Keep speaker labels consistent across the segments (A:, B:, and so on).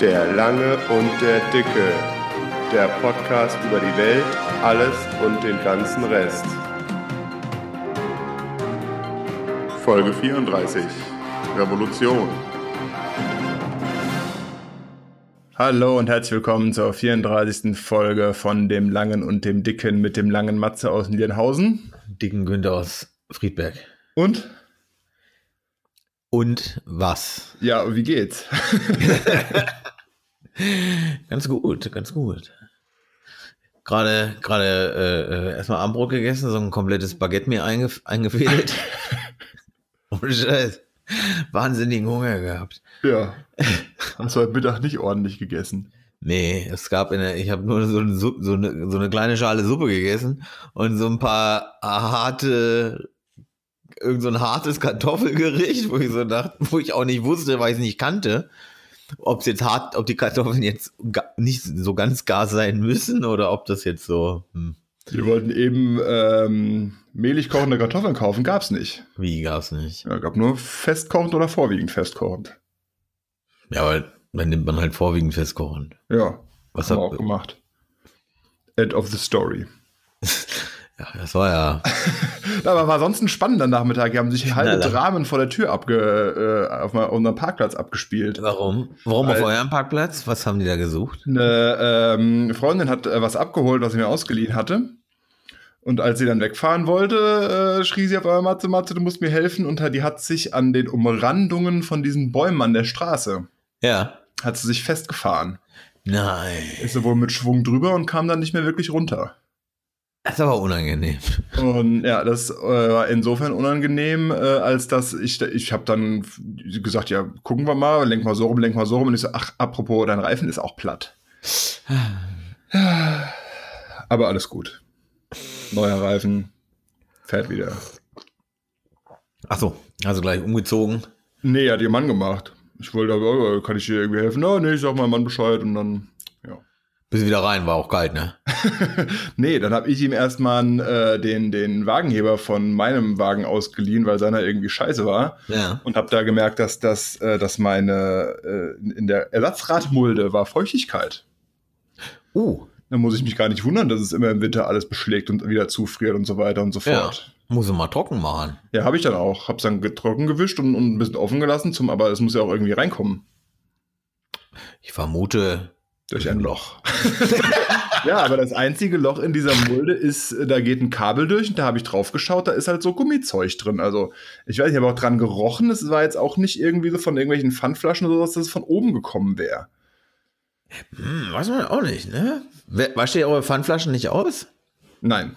A: Der Lange und der Dicke. Der Podcast über die Welt, alles und den ganzen Rest. Folge 34. Revolution.
B: Hallo und herzlich willkommen zur 34. Folge von dem Langen und dem Dicken mit dem langen Matze aus Lienhausen.
C: Dicken Günther aus Friedberg.
B: Und?
C: Und was?
B: Ja, wie geht's?
C: ganz gut, ganz gut. Gerade, gerade äh, äh erstmal Armbrot gegessen, so ein komplettes Baguette mir eingef eingefädelt. Ohne Scheiß. Wahnsinnigen Hunger gehabt.
B: Ja. Hast du heute Mittag nicht ordentlich gegessen?
C: Nee, es gab in der, ich habe nur so eine, so, eine, so eine kleine Schale Suppe gegessen und so ein paar harte, irgend so ein hartes Kartoffelgericht, wo ich so dachte, wo ich auch nicht wusste, weil ich es nicht kannte, ob es jetzt hart, ob die Kartoffeln jetzt nicht so ganz gar sein müssen oder ob das jetzt so. Hm.
B: Wir wollten eben ähm, mehlig kochende Kartoffeln kaufen, gab's nicht.
C: Wie gab's nicht?
B: Ja, gab nur festkochend oder vorwiegend festkochend.
C: Ja, aber dann nimmt man halt vorwiegend festkochend.
B: Ja,
C: was
B: haben wir auch gemacht. End of the story.
C: ja, das war ja.
B: aber war sonst ein spannender Nachmittag. Die haben sich halbe Dramen vor der Tür abge, äh, auf unserem Parkplatz abgespielt.
C: Warum? Warum Weil auf eurem Parkplatz? Was haben die da gesucht?
B: Eine ähm, Freundin hat äh, was abgeholt, was sie mir ausgeliehen hatte. Und als sie dann wegfahren wollte, äh, schrie sie auf einmal, Matze, Matze, du musst mir helfen. Und die hat sich an den Umrandungen von diesen Bäumen an der Straße,
C: ja.
B: hat sie sich festgefahren.
C: Nein.
B: Ist sie wohl mit Schwung drüber und kam dann nicht mehr wirklich runter.
C: Das ist aber unangenehm.
B: Und ja, das äh, war insofern unangenehm, äh, als dass ich, ich habe dann gesagt, ja, gucken wir mal, lenk mal so rum, lenk mal so rum. Und ich so, ach, apropos, dein Reifen ist auch platt. aber alles gut neuer Reifen, fährt wieder.
C: Ach so, also gleich umgezogen?
B: Nee, hat ihr Mann gemacht. Ich wollte aber, kann ich dir irgendwie helfen? No, nee, ich sag meinem Mann Bescheid und dann.
C: Bis wieder rein, war auch kalt, ne?
B: nee, dann habe ich ihm erstmal äh, den, den Wagenheber von meinem Wagen ausgeliehen, weil seiner irgendwie scheiße war.
C: Ja.
B: Und habe da gemerkt, dass, das, äh, dass meine, äh, in der Ersatzradmulde war Feuchtigkeit.
C: Uh,
B: dann muss ich mich gar nicht wundern, dass es immer im Winter alles beschlägt und wieder zufriert und so weiter und so fort.
C: Ja, muss mal trocken machen.
B: Ja, habe ich dann auch. Hab's dann trocken gewischt und, und ein bisschen offen gelassen, zum, aber es muss ja auch irgendwie reinkommen.
C: Ich vermute.
B: Durch ein Loch. ja, aber das einzige Loch in dieser Mulde ist, da geht ein Kabel durch und da habe ich drauf geschaut, da ist halt so Gummizeug drin. Also, ich weiß, ich habe auch dran gerochen. Es war jetzt auch nicht irgendwie so von irgendwelchen Pfandflaschen oder so, dass es von oben gekommen wäre.
C: Hm, weiß man auch nicht, ne? Wascht ihr eure Pfandflaschen nicht aus?
B: Nein.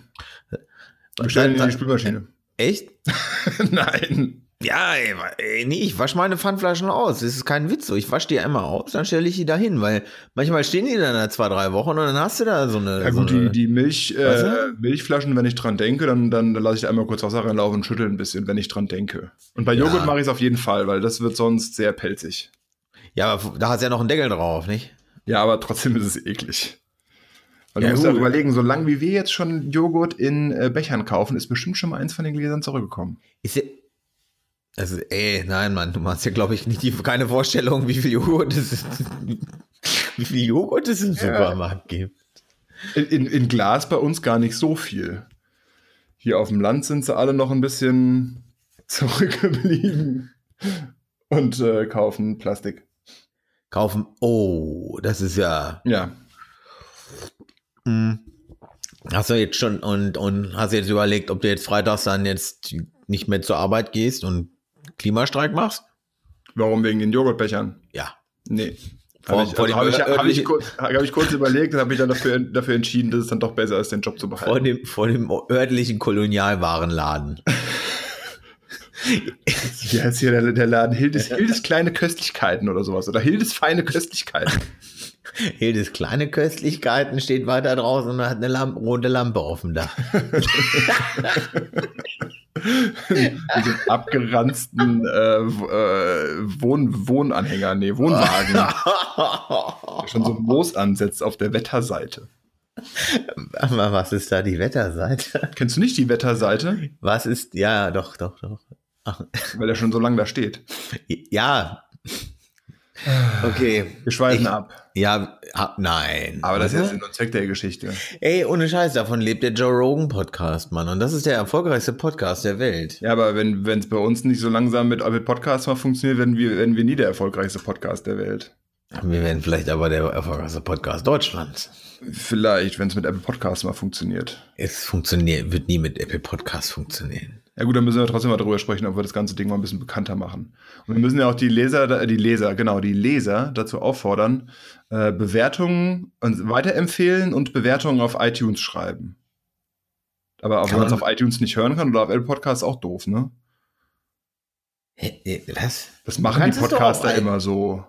B: Bestellen in die Spülmaschine.
C: Echt?
B: Nein.
C: Ja, ey, nee, ich wasche meine Pfandflaschen aus. Das ist kein Witz so. Ich wasche die einmal aus, dann stelle ich die da hin, weil manchmal stehen die dann da zwei, drei Wochen und dann hast du da so eine.
B: Ja, gut,
C: so
B: eine, die, die Milch, äh, Milchflaschen, wenn ich dran denke, dann, dann, dann lasse ich einmal kurz Wasser reinlaufen und schüttel ein bisschen, wenn ich dran denke. Und bei Joghurt ja. mache ich es auf jeden Fall, weil das wird sonst sehr pelzig.
C: Ja, aber da hast du ja noch einen Deckel drauf, nicht?
B: Ja, aber trotzdem ist es eklig. Weil ja, du musst ja überlegen, solange wie wir jetzt schon Joghurt in äh, Bechern kaufen, ist bestimmt schon mal eins von den Gläsern zurückgekommen.
C: Ist ja, also, ey, nein, Mann, du machst ja, glaube ich, nicht die, keine Vorstellung, wie viel Joghurt es, wie viel Joghurt es im ja. Supermarkt gibt.
B: In, in, in, Glas bei uns gar nicht so viel. Hier auf dem Land sind sie alle noch ein bisschen zurückgeblieben und äh, kaufen Plastik
C: kaufen. Oh, das ist ja.
B: Ja.
C: Hm. Hast du jetzt schon und, und hast jetzt überlegt, ob du jetzt freitags dann jetzt nicht mehr zur Arbeit gehst und Klimastreik machst?
B: Warum? Wegen den Joghurtbechern?
C: Ja.
B: Nee. Habe ich, also hab ich, hab ich, kurz, hab ich kurz überlegt und habe mich dann dafür, dafür entschieden, dass es dann doch besser ist, den Job zu behalten.
C: Vor dem, vor dem örtlichen Kolonialwarenladen.
B: Wie heißt hier der, der Laden? Hildes, Hildes kleine Köstlichkeiten oder sowas. Oder Hildes feine Köstlichkeiten.
C: Hildes kleine Köstlichkeiten steht weiter draußen und hat eine Lampe, rote Lampe offen da.
B: Diese abgeranzten äh, äh, Wohn Wohnanhänger, nee, Wohnwagen. der schon so Moos ansetzt auf der Wetterseite.
C: Was ist da die Wetterseite?
B: Kennst du nicht die Wetterseite?
C: Was ist, ja, doch, doch, doch.
B: Weil er schon so lange da steht.
C: Ja. Okay.
B: Wir schweifen
C: Ich-
B: ab.
C: Ja, ab, nein.
B: Aber das ist und Zweck der Geschichte.
C: Ey, ohne Scheiß, davon lebt der Joe Rogan Podcast, Mann. Und das ist der erfolgreichste Podcast der Welt.
B: Ja, aber wenn es bei uns nicht so langsam mit Apple Podcasts mal funktioniert, werden wir, werden wir nie der erfolgreichste Podcast der Welt.
C: Wir werden vielleicht aber der erfolgreichste Podcast Deutschlands.
B: Vielleicht, wenn es mit Apple Podcasts mal funktioniert.
C: Es funktioniert, wird nie mit Apple Podcast funktionieren.
B: Ja gut, dann müssen wir trotzdem mal darüber sprechen, ob wir das ganze Ding mal ein bisschen bekannter machen. Und wir müssen ja auch die Leser, die Leser, genau, die Leser dazu auffordern, äh, Bewertungen und weiterempfehlen und Bewertungen auf iTunes schreiben. Aber auch wenn man es auf iTunes nicht hören kann oder auf Apple Podcasts auch doof, ne?
C: Was?
B: Das machen die Podcaster immer so.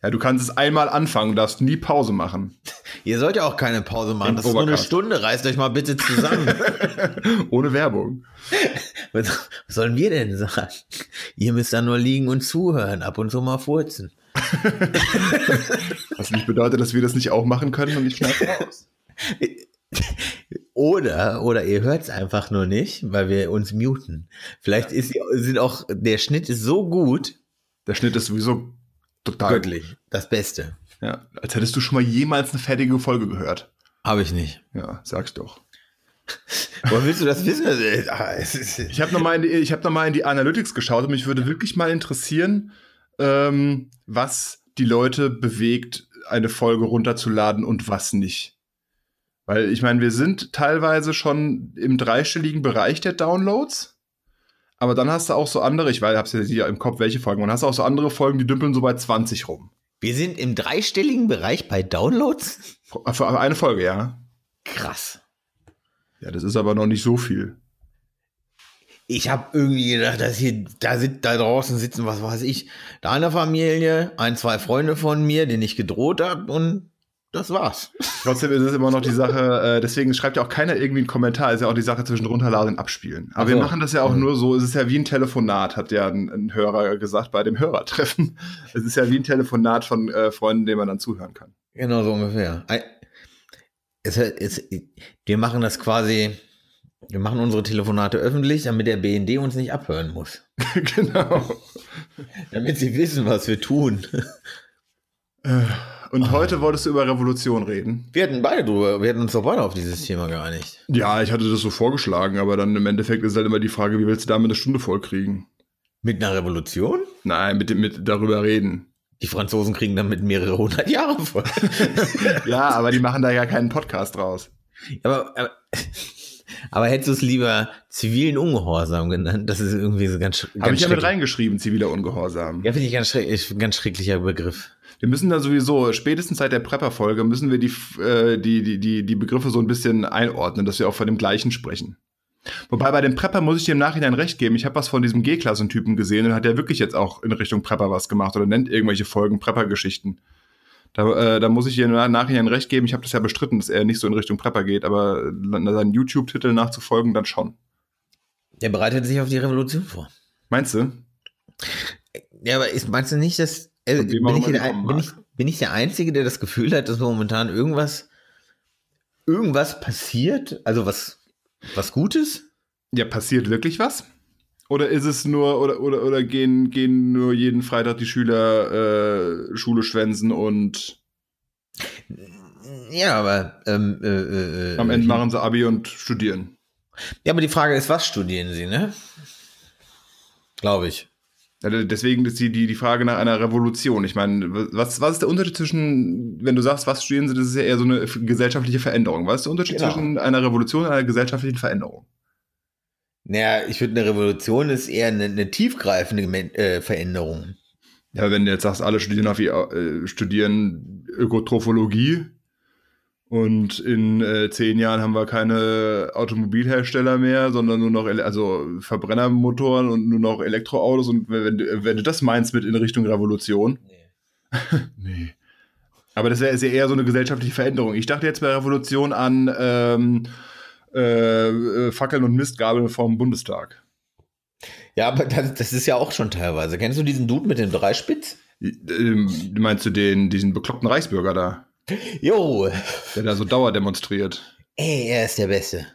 B: Ja, du kannst es einmal anfangen, darfst nie Pause machen.
C: Ihr sollt ja auch keine Pause machen.
B: Im
C: Das ist nur eine. Stunde. Reißt euch mal bitte zusammen.
B: Ohne Werbung.
C: Was sollen wir denn sagen? Ihr müsst da nur liegen und zuhören, ab und zu mal furzen.
B: Was nicht bedeutet, dass wir das nicht auch machen können und ich schneide raus.
C: Oder, oder ihr hört es einfach nur nicht, weil wir uns muten. Vielleicht ist, sind auch, der Schnitt ist so gut,
B: Der Schnitt ist sowieso total
C: göttlich, das Beste.
B: Ja, als hättest du schon mal jemals eine fertige Folge gehört.
C: Habe ich nicht.
B: Ja, sag's doch.
C: Woher willst du das wissen? Ah, es ist-
B: Ich habe nochmal in, die- ich hab noch mal in die Analytics geschaut und mich würde wirklich mal interessieren, ähm, was die Leute bewegt, eine Folge runterzuladen und was nicht. Weil ich meine, wir sind teilweise schon im dreistelligen Bereich der Downloads. Aber dann hast du auch so andere, ich weiß, hab's ja hier im Kopf, welche Folgen, und hast auch so andere Folgen, die dümpeln so bei 20 rum.
C: Wir sind im dreistelligen Bereich bei Downloads?
B: Für eine Folge, ja.
C: Krass.
B: Ja, das ist aber noch nicht so viel.
C: Ich habe irgendwie gedacht, dass hier, da, sit, da draußen sitzen, was weiß ich, deine Familie, ein, zwei Freunde von mir, denen ich gedroht habe und das war's.
B: Trotzdem ist es immer noch die Sache, äh, deswegen schreibt ja auch keiner irgendwie einen Kommentar, ist ja auch die Sache zwischen runterladen und abspielen. Aber
C: Ach
B: wir machen das ja auch nur so, es ist ja wie ein Telefonat, hat ja ein, ein Hörer gesagt bei dem Hörertreffen. Es ist ja wie ein Telefonat von äh, Freunden, dem man dann zuhören kann.
C: Genau so ungefähr. Es, es, wir machen das quasi, wir machen unsere Telefonate öffentlich, damit der BND uns nicht abhören muss.
B: genau.
C: Damit sie wissen, was wir tun.
B: Und heute wolltest du über Revolution reden.
C: Wir hatten beide drüber, wir hatten uns doch beide auf dieses Thema geeinigt.
B: Ja, ich hatte das so vorgeschlagen, aber dann im Endeffekt ist halt immer die Frage, wie willst du damit eine Stunde vollkriegen?
C: Mit einer Revolution?
B: Nein, mit, mit darüber reden.
C: Die Franzosen kriegen damit mehrere hundert Jahre voll.
B: Ja, aber die machen da ja keinen Podcast draus.
C: aber, aber, aber hättest du es lieber zivilen Ungehorsam genannt? Das ist irgendwie so ganz, sch-
B: Habe
C: ganz
B: ich ja mit reingeschrieben, ziviler Ungehorsam.
C: Ja, finde ich ganz, schreck, ganz schrecklicher Begriff.
B: Wir müssen da sowieso, spätestens seit der Prepper-Folge, müssen wir die, äh, die, die, die, die Begriffe so ein bisschen einordnen, dass wir auch von dem gleichen sprechen. Wobei bei dem Prepper muss ich dir im Nachhinein recht geben. Ich habe was von diesem G-Klassentypen gesehen und hat der wirklich jetzt auch in Richtung Prepper was gemacht oder nennt irgendwelche Folgen Prepper-Geschichten. Da, äh, da muss ich dir im Nachhinein recht geben. Ich habe das ja bestritten, dass er nicht so in Richtung Prepper geht, aber seinen YouTube-Titel nachzufolgen, dann schon.
C: Der bereitet sich auf die Revolution vor.
B: Meinst du?
C: Ja, aber ist, meinst du nicht, dass. Äh,
B: Von
C: bin, ich der, bin, ich, bin ich der Einzige, der das Gefühl hat, dass momentan irgendwas. Irgendwas passiert? Also was, was Gutes?
B: Ja, passiert wirklich was? Oder ist es nur, oder, oder, oder gehen, gehen nur jeden Freitag die Schüler äh, Schule schwänzen und
C: Ja, aber. Ähm, äh, äh,
B: am Ende machen sie Abi und studieren?
C: Ja, aber die Frage ist, was studieren sie, ne? Glaube ich.
B: Deswegen ist die, die, die Frage nach einer Revolution. Ich meine, was, was ist der Unterschied zwischen, wenn du sagst, was studieren sie, das ist ja eher so eine gesellschaftliche Veränderung. Was ist der Unterschied
C: Genau.
B: zwischen einer Revolution und einer gesellschaftlichen Veränderung?
C: Naja, ich finde, eine Revolution ist eher eine, eine tiefgreifende äh, Veränderung.
B: Ja, wenn du jetzt sagst, alle studieren, auf, äh, studieren Ökotrophologie und in äh, zehn Jahren haben wir keine Automobilhersteller mehr, sondern nur noch ele also Verbrennermotoren und nur noch Elektroautos und wenn, du- wenn du das meinst mit in Richtung Revolution, nee. Aber das wäre ist ja eher so eine gesellschaftliche Veränderung. Ich dachte jetzt bei Revolution an ähm, äh, äh, Fackeln und Mistgabeln vom Bundestag.
C: Ja, aber das, das ist ja auch schon teilweise. Kennst du diesen Dude mit dem Dreispitz?
B: Ähm, meinst du den, diesen bekloppten Reichsbürger da?
C: Jo,
B: der da so Dauer demonstriert.
C: ey, er ist der Beste.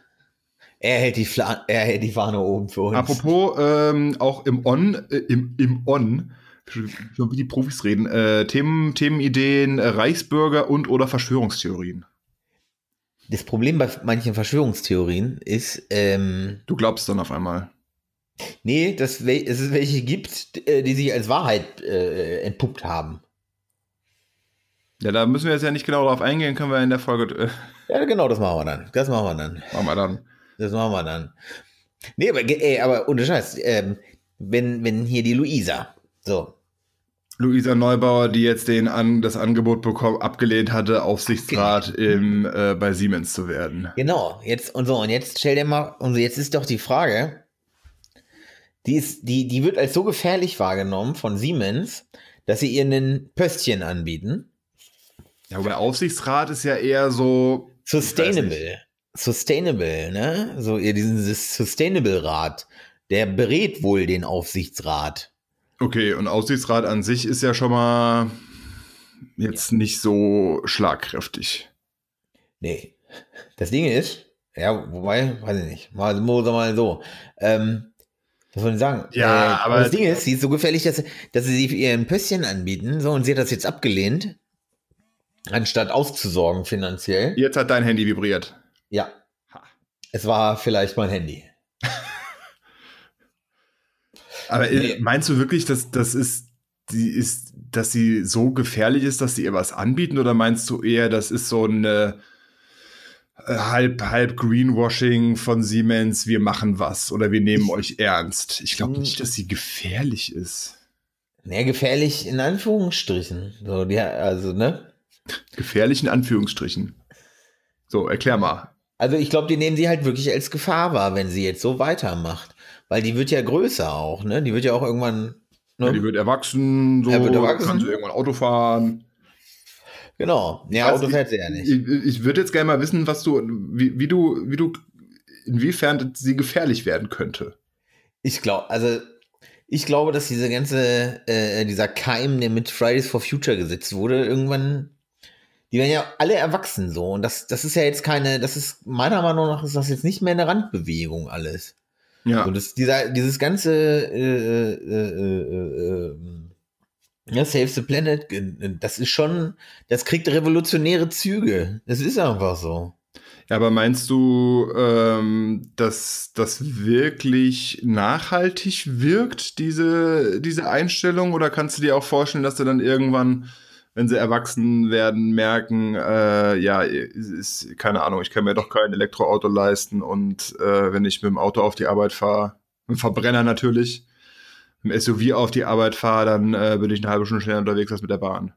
C: Er hält die, Fla er hält die Fahne oben für uns.
B: Apropos, ähm, auch im On, äh, im, im On Schon wie die Profis reden. Äh, Themen, Themenideen, äh, Reichsbürger und oder Verschwörungstheorien.
C: Das Problem bei manchen Verschwörungstheorien ist, ähm,
B: Du glaubst dann auf einmal.
C: nee, dass es welche gibt, äh, die sich als Wahrheit äh, entpuppt haben.
B: Ja, da müssen wir jetzt ja nicht genau drauf eingehen, können wir in der Folge. Äh,
C: Ja, genau, das machen wir dann. Das machen wir dann.
B: machen wir dann.
C: Das machen wir dann. Nee, aber, ey, aber ohne Scheiß, ähm, wenn, wenn hier die Luisa, so,
B: Luisa Neubauer, die jetzt den an, das Angebot bekommen, abgelehnt hatte, Aufsichtsrat im, äh, bei Siemens zu werden.
C: genau, jetzt und so, und jetzt stell dir mal, und jetzt ist doch die Frage, die ist, die, die wird als so gefährlich wahrgenommen von Siemens, dass sie ihr einen Pöstchen anbieten.
B: Ja, wobei Aufsichtsrat ist ja eher so.
C: Sustainable. Sustainable, ne? So, ihr diesen Sustainable-Rat, der berät wohl den Aufsichtsrat.
B: Okay, und Aufsichtsrat an sich ist ja schon mal jetzt nicht so schlagkräftig.
C: Nee. Das Ding ist, ja, wobei, weiß ich nicht, mal, mal, mal so. Ähm, was soll ich sagen?
B: Ja, aber-
C: das Ding ist, sie ist so gefährlich, dass, dass sie ihr ein Pösschen anbieten, so, und sie hat das jetzt abgelehnt, anstatt auszusorgen finanziell.
B: Jetzt hat dein Handy vibriert.
C: Ja.
B: Ha.
C: Es war vielleicht mein Handy.
B: Aber äh,
C: Nee.
B: meinst du wirklich, dass das ist, die ist, dass sie so gefährlich ist, dass sie ihr was anbieten? Oder meinst du eher, das ist so eine äh, halb, halb Greenwashing von Siemens, wir machen was oder wir nehmen euch ernst? Ich glaube
C: Hm.
B: nicht, dass sie gefährlich ist.
C: Naja, gefährlich in Anführungsstrichen. So, die, also, ne?
B: Gefährlich in Anführungsstrichen. So, erklär mal.
C: Also ich glaube, die nehmen sie halt wirklich als Gefahr wahr, wenn sie jetzt so weitermacht. Weil die wird ja größer auch, ne? Die wird ja auch irgendwann. Ne?
B: Ja, die wird erwachsen, so
C: Er wird erwachsen.
B: kann sie irgendwann Auto fahren.
C: genau. Ja,
B: Also
C: Auto fährt sie ja nicht.
B: Ich, ich würde jetzt gerne mal wissen, was du, wie, wie du, wie du, inwiefern sie gefährlich werden könnte.
C: Ich glaube, also ich glaube, dass diese ganze, äh, dieser Keim, der mit Fridays for Future gesetzt wurde, irgendwann, die werden ja alle erwachsen so. Und das, das ist ja jetzt keine, das ist, meiner Meinung nach ist das jetzt nicht mehr eine Randbewegung alles.
B: Ja.
C: Und das, dieser, dieses ganze äh, äh, äh, äh, äh, ja, Save the Planet, das ist schon, das kriegt revolutionäre Züge. Das ist einfach so.
B: Ja, aber meinst du, ähm, dass das wirklich nachhaltig wirkt, diese, diese Einstellung? Oder kannst du dir auch vorstellen, dass sie dann irgendwann, wenn sie erwachsen werden, merken, äh, ja, ist, keine Ahnung, ich kann mir doch kein Elektroauto leisten und äh, wenn ich mit dem Auto auf die Arbeit fahre, mit dem Verbrenner natürlich, mit dem SUV auf die Arbeit fahre, dann äh, bin ich eine halbe Stunde schneller unterwegs als mit der Bahn.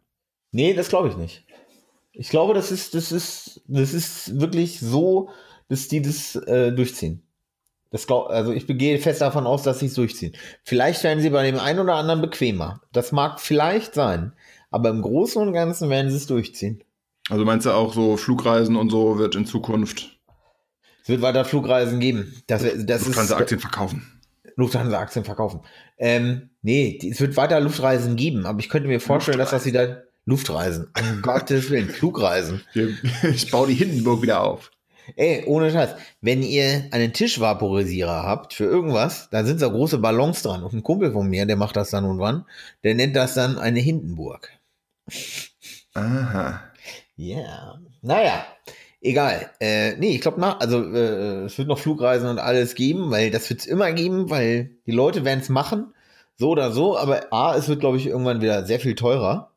C: Nee, das glaube ich nicht. Ich glaube, das ist, das ist, das ist wirklich so, dass die das äh, durchziehen. Das glaub, also ich gehe fest davon aus, dass sie es durchziehen. Vielleicht werden sie bei dem einen oder anderen bequemer. Das mag vielleicht sein. Aber im Großen und Ganzen werden sie es durchziehen.
B: Also meinst du auch so Flugreisen und so wird in Zukunft,
C: Es wird weiter Flugreisen geben. Das, das
B: du
C: ist
B: kannst Aktien verkaufen.
C: Lufthansa-Aktien verkaufen. Ähm, nee, es wird weiter Luftreisen geben, aber ich könnte mir vorstellen, dass das wieder Luftreisen, um Gottes Willen, Flugreisen.
B: Ich baue die Hindenburg wieder auf.
C: Ey, ohne Scheiß, wenn ihr einen Tischvaporisierer habt für irgendwas, da sind so große Ballons dran. Und ein Kumpel von mir, der macht das dann und wann, der nennt das dann eine Hindenburg.
B: Aha.
C: Ja. Naja, egal. Äh, nee, ich glaube also äh, es wird noch Flugreisen und alles geben, weil das wird es immer geben, weil die Leute werden es machen, so oder so, aber A, es wird, glaube ich, irgendwann wieder sehr viel teurer.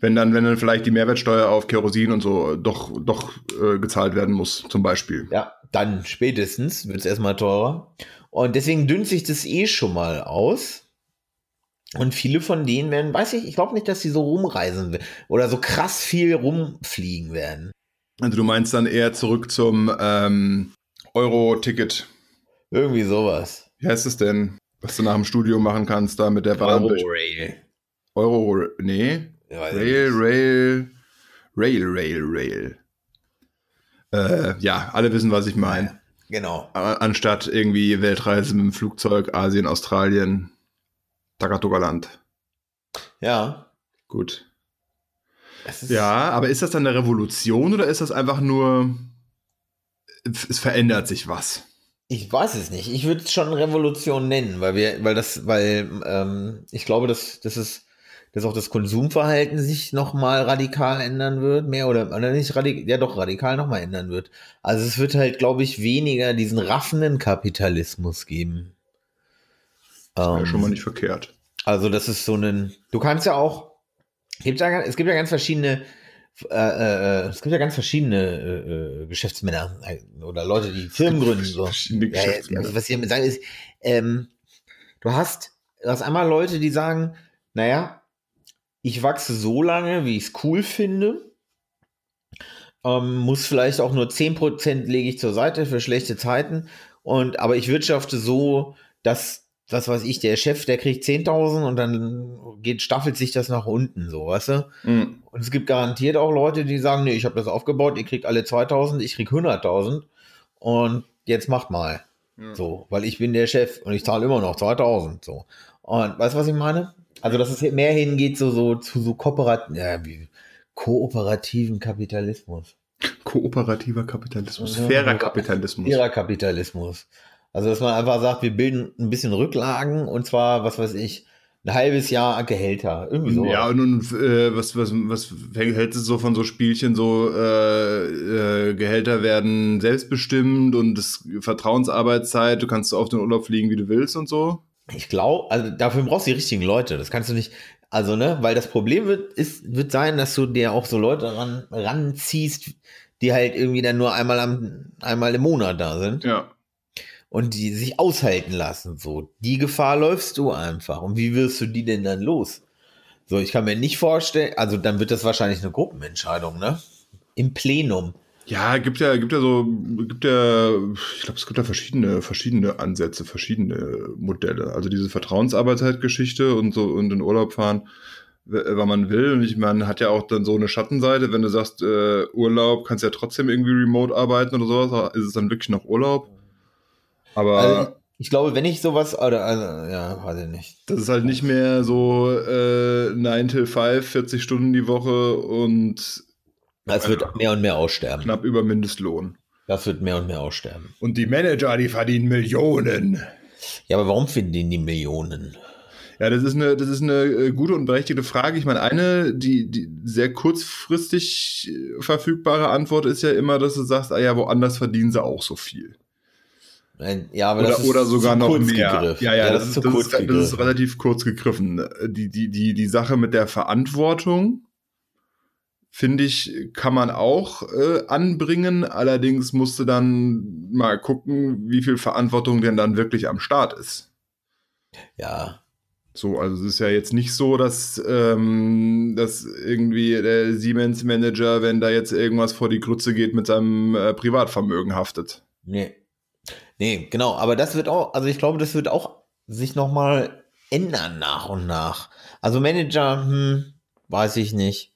B: Wenn dann, wenn dann vielleicht die Mehrwertsteuer auf Kerosin und so doch, doch äh, gezahlt werden muss, zum Beispiel.
C: Ja, dann spätestens wird es erstmal teurer. Und deswegen dünnt sich das eh schon mal aus. Und viele von denen werden, weiß ich, ich glaube nicht, dass sie so rumreisen oder so krass viel rumfliegen werden.
B: Also du meinst dann eher zurück zum ähm, Euro-Ticket.
C: Irgendwie sowas.
B: Wie heißt es denn? Was du nach dem Studium machen kannst, da mit der Bahn.
C: Eurorail.
B: Euro, nee.
C: Ja,
B: Rail. Rail, Rail, Rail, Rail. Äh, ja, alle wissen, was ich meine.
C: Genau.
B: A- Anstatt irgendwie Weltreise mit dem Flugzeug, Asien, Australien, Takatogaland.
C: Ja.
B: Gut. Ja, aber ist das dann eine Revolution oder ist das einfach nur, es verändert sich was?
C: Ich weiß es nicht. Ich würde es schon Revolution nennen, weil wir, weil das, weil ähm, ich glaube, dass, dass es, dass auch das Konsumverhalten sich nochmal radikal ändern wird, mehr oder, oder nicht radikal, ja doch radikal nochmal ändern wird. Also es wird halt, glaube ich, weniger diesen raffenden Kapitalismus geben.
B: Ja,
C: Ähm,
B: schon mal nicht verkehrt.
C: Also das ist so ein, du kannst ja auch, gibt ja, es gibt ja ganz verschiedene, äh, äh, es gibt ja ganz verschiedene äh, äh, Geschäftsmänner äh, oder Leute, die Firmen gründen. So. Ja, also was ich damit sagen ist, ähm, du hast, du hast einmal Leute, die sagen, naja, ich wachse so lange, wie ich es cool finde, ähm, muss vielleicht auch nur 10% lege ich zur Seite für schlechte Zeiten und aber ich wirtschafte so, dass was weiß ich, der Chef, der kriegt 10.000 und dann geht, staffelt sich das nach unten, so, weißt du?
B: Mhm.
C: Und es gibt garantiert auch Leute, die sagen, nee, ich habe das aufgebaut, ihr kriegt alle 2000, ich krieg 100.000 und jetzt macht mal.
B: Ja.
C: So, weil ich bin der Chef und ich zahle immer noch 2000, so. Und weißt du, was ich meine? Also, dass es mehr hingeht so, so zu so kooperat ja, wie, kooperativen Kapitalismus.
B: Kooperativer Kapitalismus, fairer Kapitalismus.
C: Ihrer Kapitalismus. Also, dass man einfach sagt, wir bilden ein bisschen Rücklagen und zwar, was weiß ich, ein halbes Jahr Gehälter. Irgendwie so.
B: Ja, und, und äh, was, was, was hältst du so von so Spielchen, so äh, äh, Gehälter werden selbstbestimmt und das Vertrauensarbeitszeit, du kannst auf den Urlaub fliegen, wie du willst und so?
C: Ich glaube, also dafür brauchst du die richtigen Leute. Das kannst du nicht, also ne, weil das Problem wird, ist, wird sein, dass du dir auch so Leute ran, ranziehst, die halt irgendwie dann nur einmal am, einmal im Monat da sind
B: Ja.
C: Und die sich aushalten lassen. So, die Gefahr läufst du einfach. Und wie wirst du die denn dann los? So, ich kann mir nicht vorstellen, also dann wird das wahrscheinlich eine Gruppenentscheidung, ne? Im Plenum.
B: Ja, gibt ja, gibt ja so, gibt ja, ich glaube, es gibt ja verschiedene, verschiedene Ansätze, verschiedene Modelle. Also diese Vertrauensarbeitszeitgeschichte und so und in Urlaub fahren, w- wann man will. Und ich meine, hat ja auch dann so eine Schattenseite, wenn du sagst, äh, Urlaub, kannst ja trotzdem irgendwie remote arbeiten oder sowas, ist es dann wirklich noch Urlaub. Aber
C: Also, ich glaube, wenn ich sowas, oder, also, ja, weiß ich nicht.
B: das ist halt nicht mehr so äh, 9 till 5, 40 Stunden die Woche und
C: Das wird mehr und mehr aussterben.
B: knapp über Mindestlohn.
C: Das wird mehr und mehr aussterben.
B: Und die Manager, die verdienen Millionen.
C: Ja, aber warum verdienen die Millionen?
B: Ja, das ist eine, das ist eine äh, gute und berechtigte Frage. Ich meine, eine, die, die sehr kurzfristig äh, verfügbare Antwort ist ja immer, dass du sagst, ah ja, woanders verdienen sie auch so viel.
C: Ja, aber
B: Oder,
C: das ist
B: oder sogar noch mehr.
C: gegriffen.
B: Ja, ja, das,
C: ist
B: ist, das, ist, das ist relativ kurz gegriffen. Die, die, die, die Sache mit der Verantwortung, finde ich, kann man auch äh, anbringen. Allerdings musst du dann mal gucken, wie viel Verantwortung denn dann wirklich am Start ist.
C: Ja,
B: So, also es ist ja jetzt nicht so, dass, ähm, dass irgendwie der Siemens-Manager, wenn da jetzt irgendwas vor die Grütze geht, mit seinem äh, Privatvermögen haftet.
C: nee. Nee, genau, aber das wird auch, also ich glaube, das wird auch sich nochmal ändern nach und nach. Also Manager, hm, weiß ich nicht.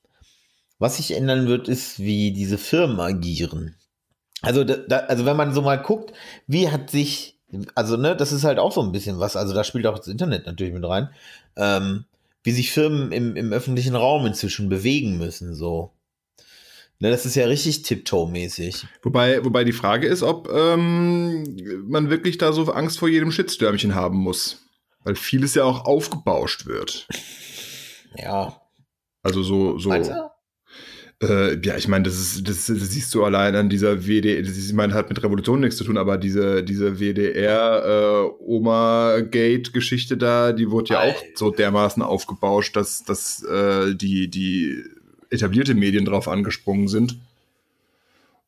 C: Was sich ändern wird, ist, wie diese Firmen agieren. Also, da, also wenn man so mal guckt, wie hat sich, also ne, das ist halt auch so ein bisschen was, also da spielt auch das Internet natürlich mit rein, ähm, wie sich Firmen im, im öffentlichen Raum inzwischen bewegen müssen, so. Ne, das ist ja richtig Tiptoe-mäßig.
B: Wobei, wobei die Frage ist, ob ähm, man wirklich da so Angst vor jedem Shitstürmchen haben muss. Weil vieles ja auch aufgebauscht wird.
C: Ja.
B: Also so, so. Äh, ja, ich meine, das ist, das, das siehst du allein an dieser WDR, das ist, ich meine, hat mit Revolution nichts zu tun, aber diese, diese WDR-Oma-Gate-Geschichte da, die wurde ja auch
C: Alter.
B: so dermaßen aufgebauscht, dass, dass äh, die, die etablierte Medien drauf angesprungen sind.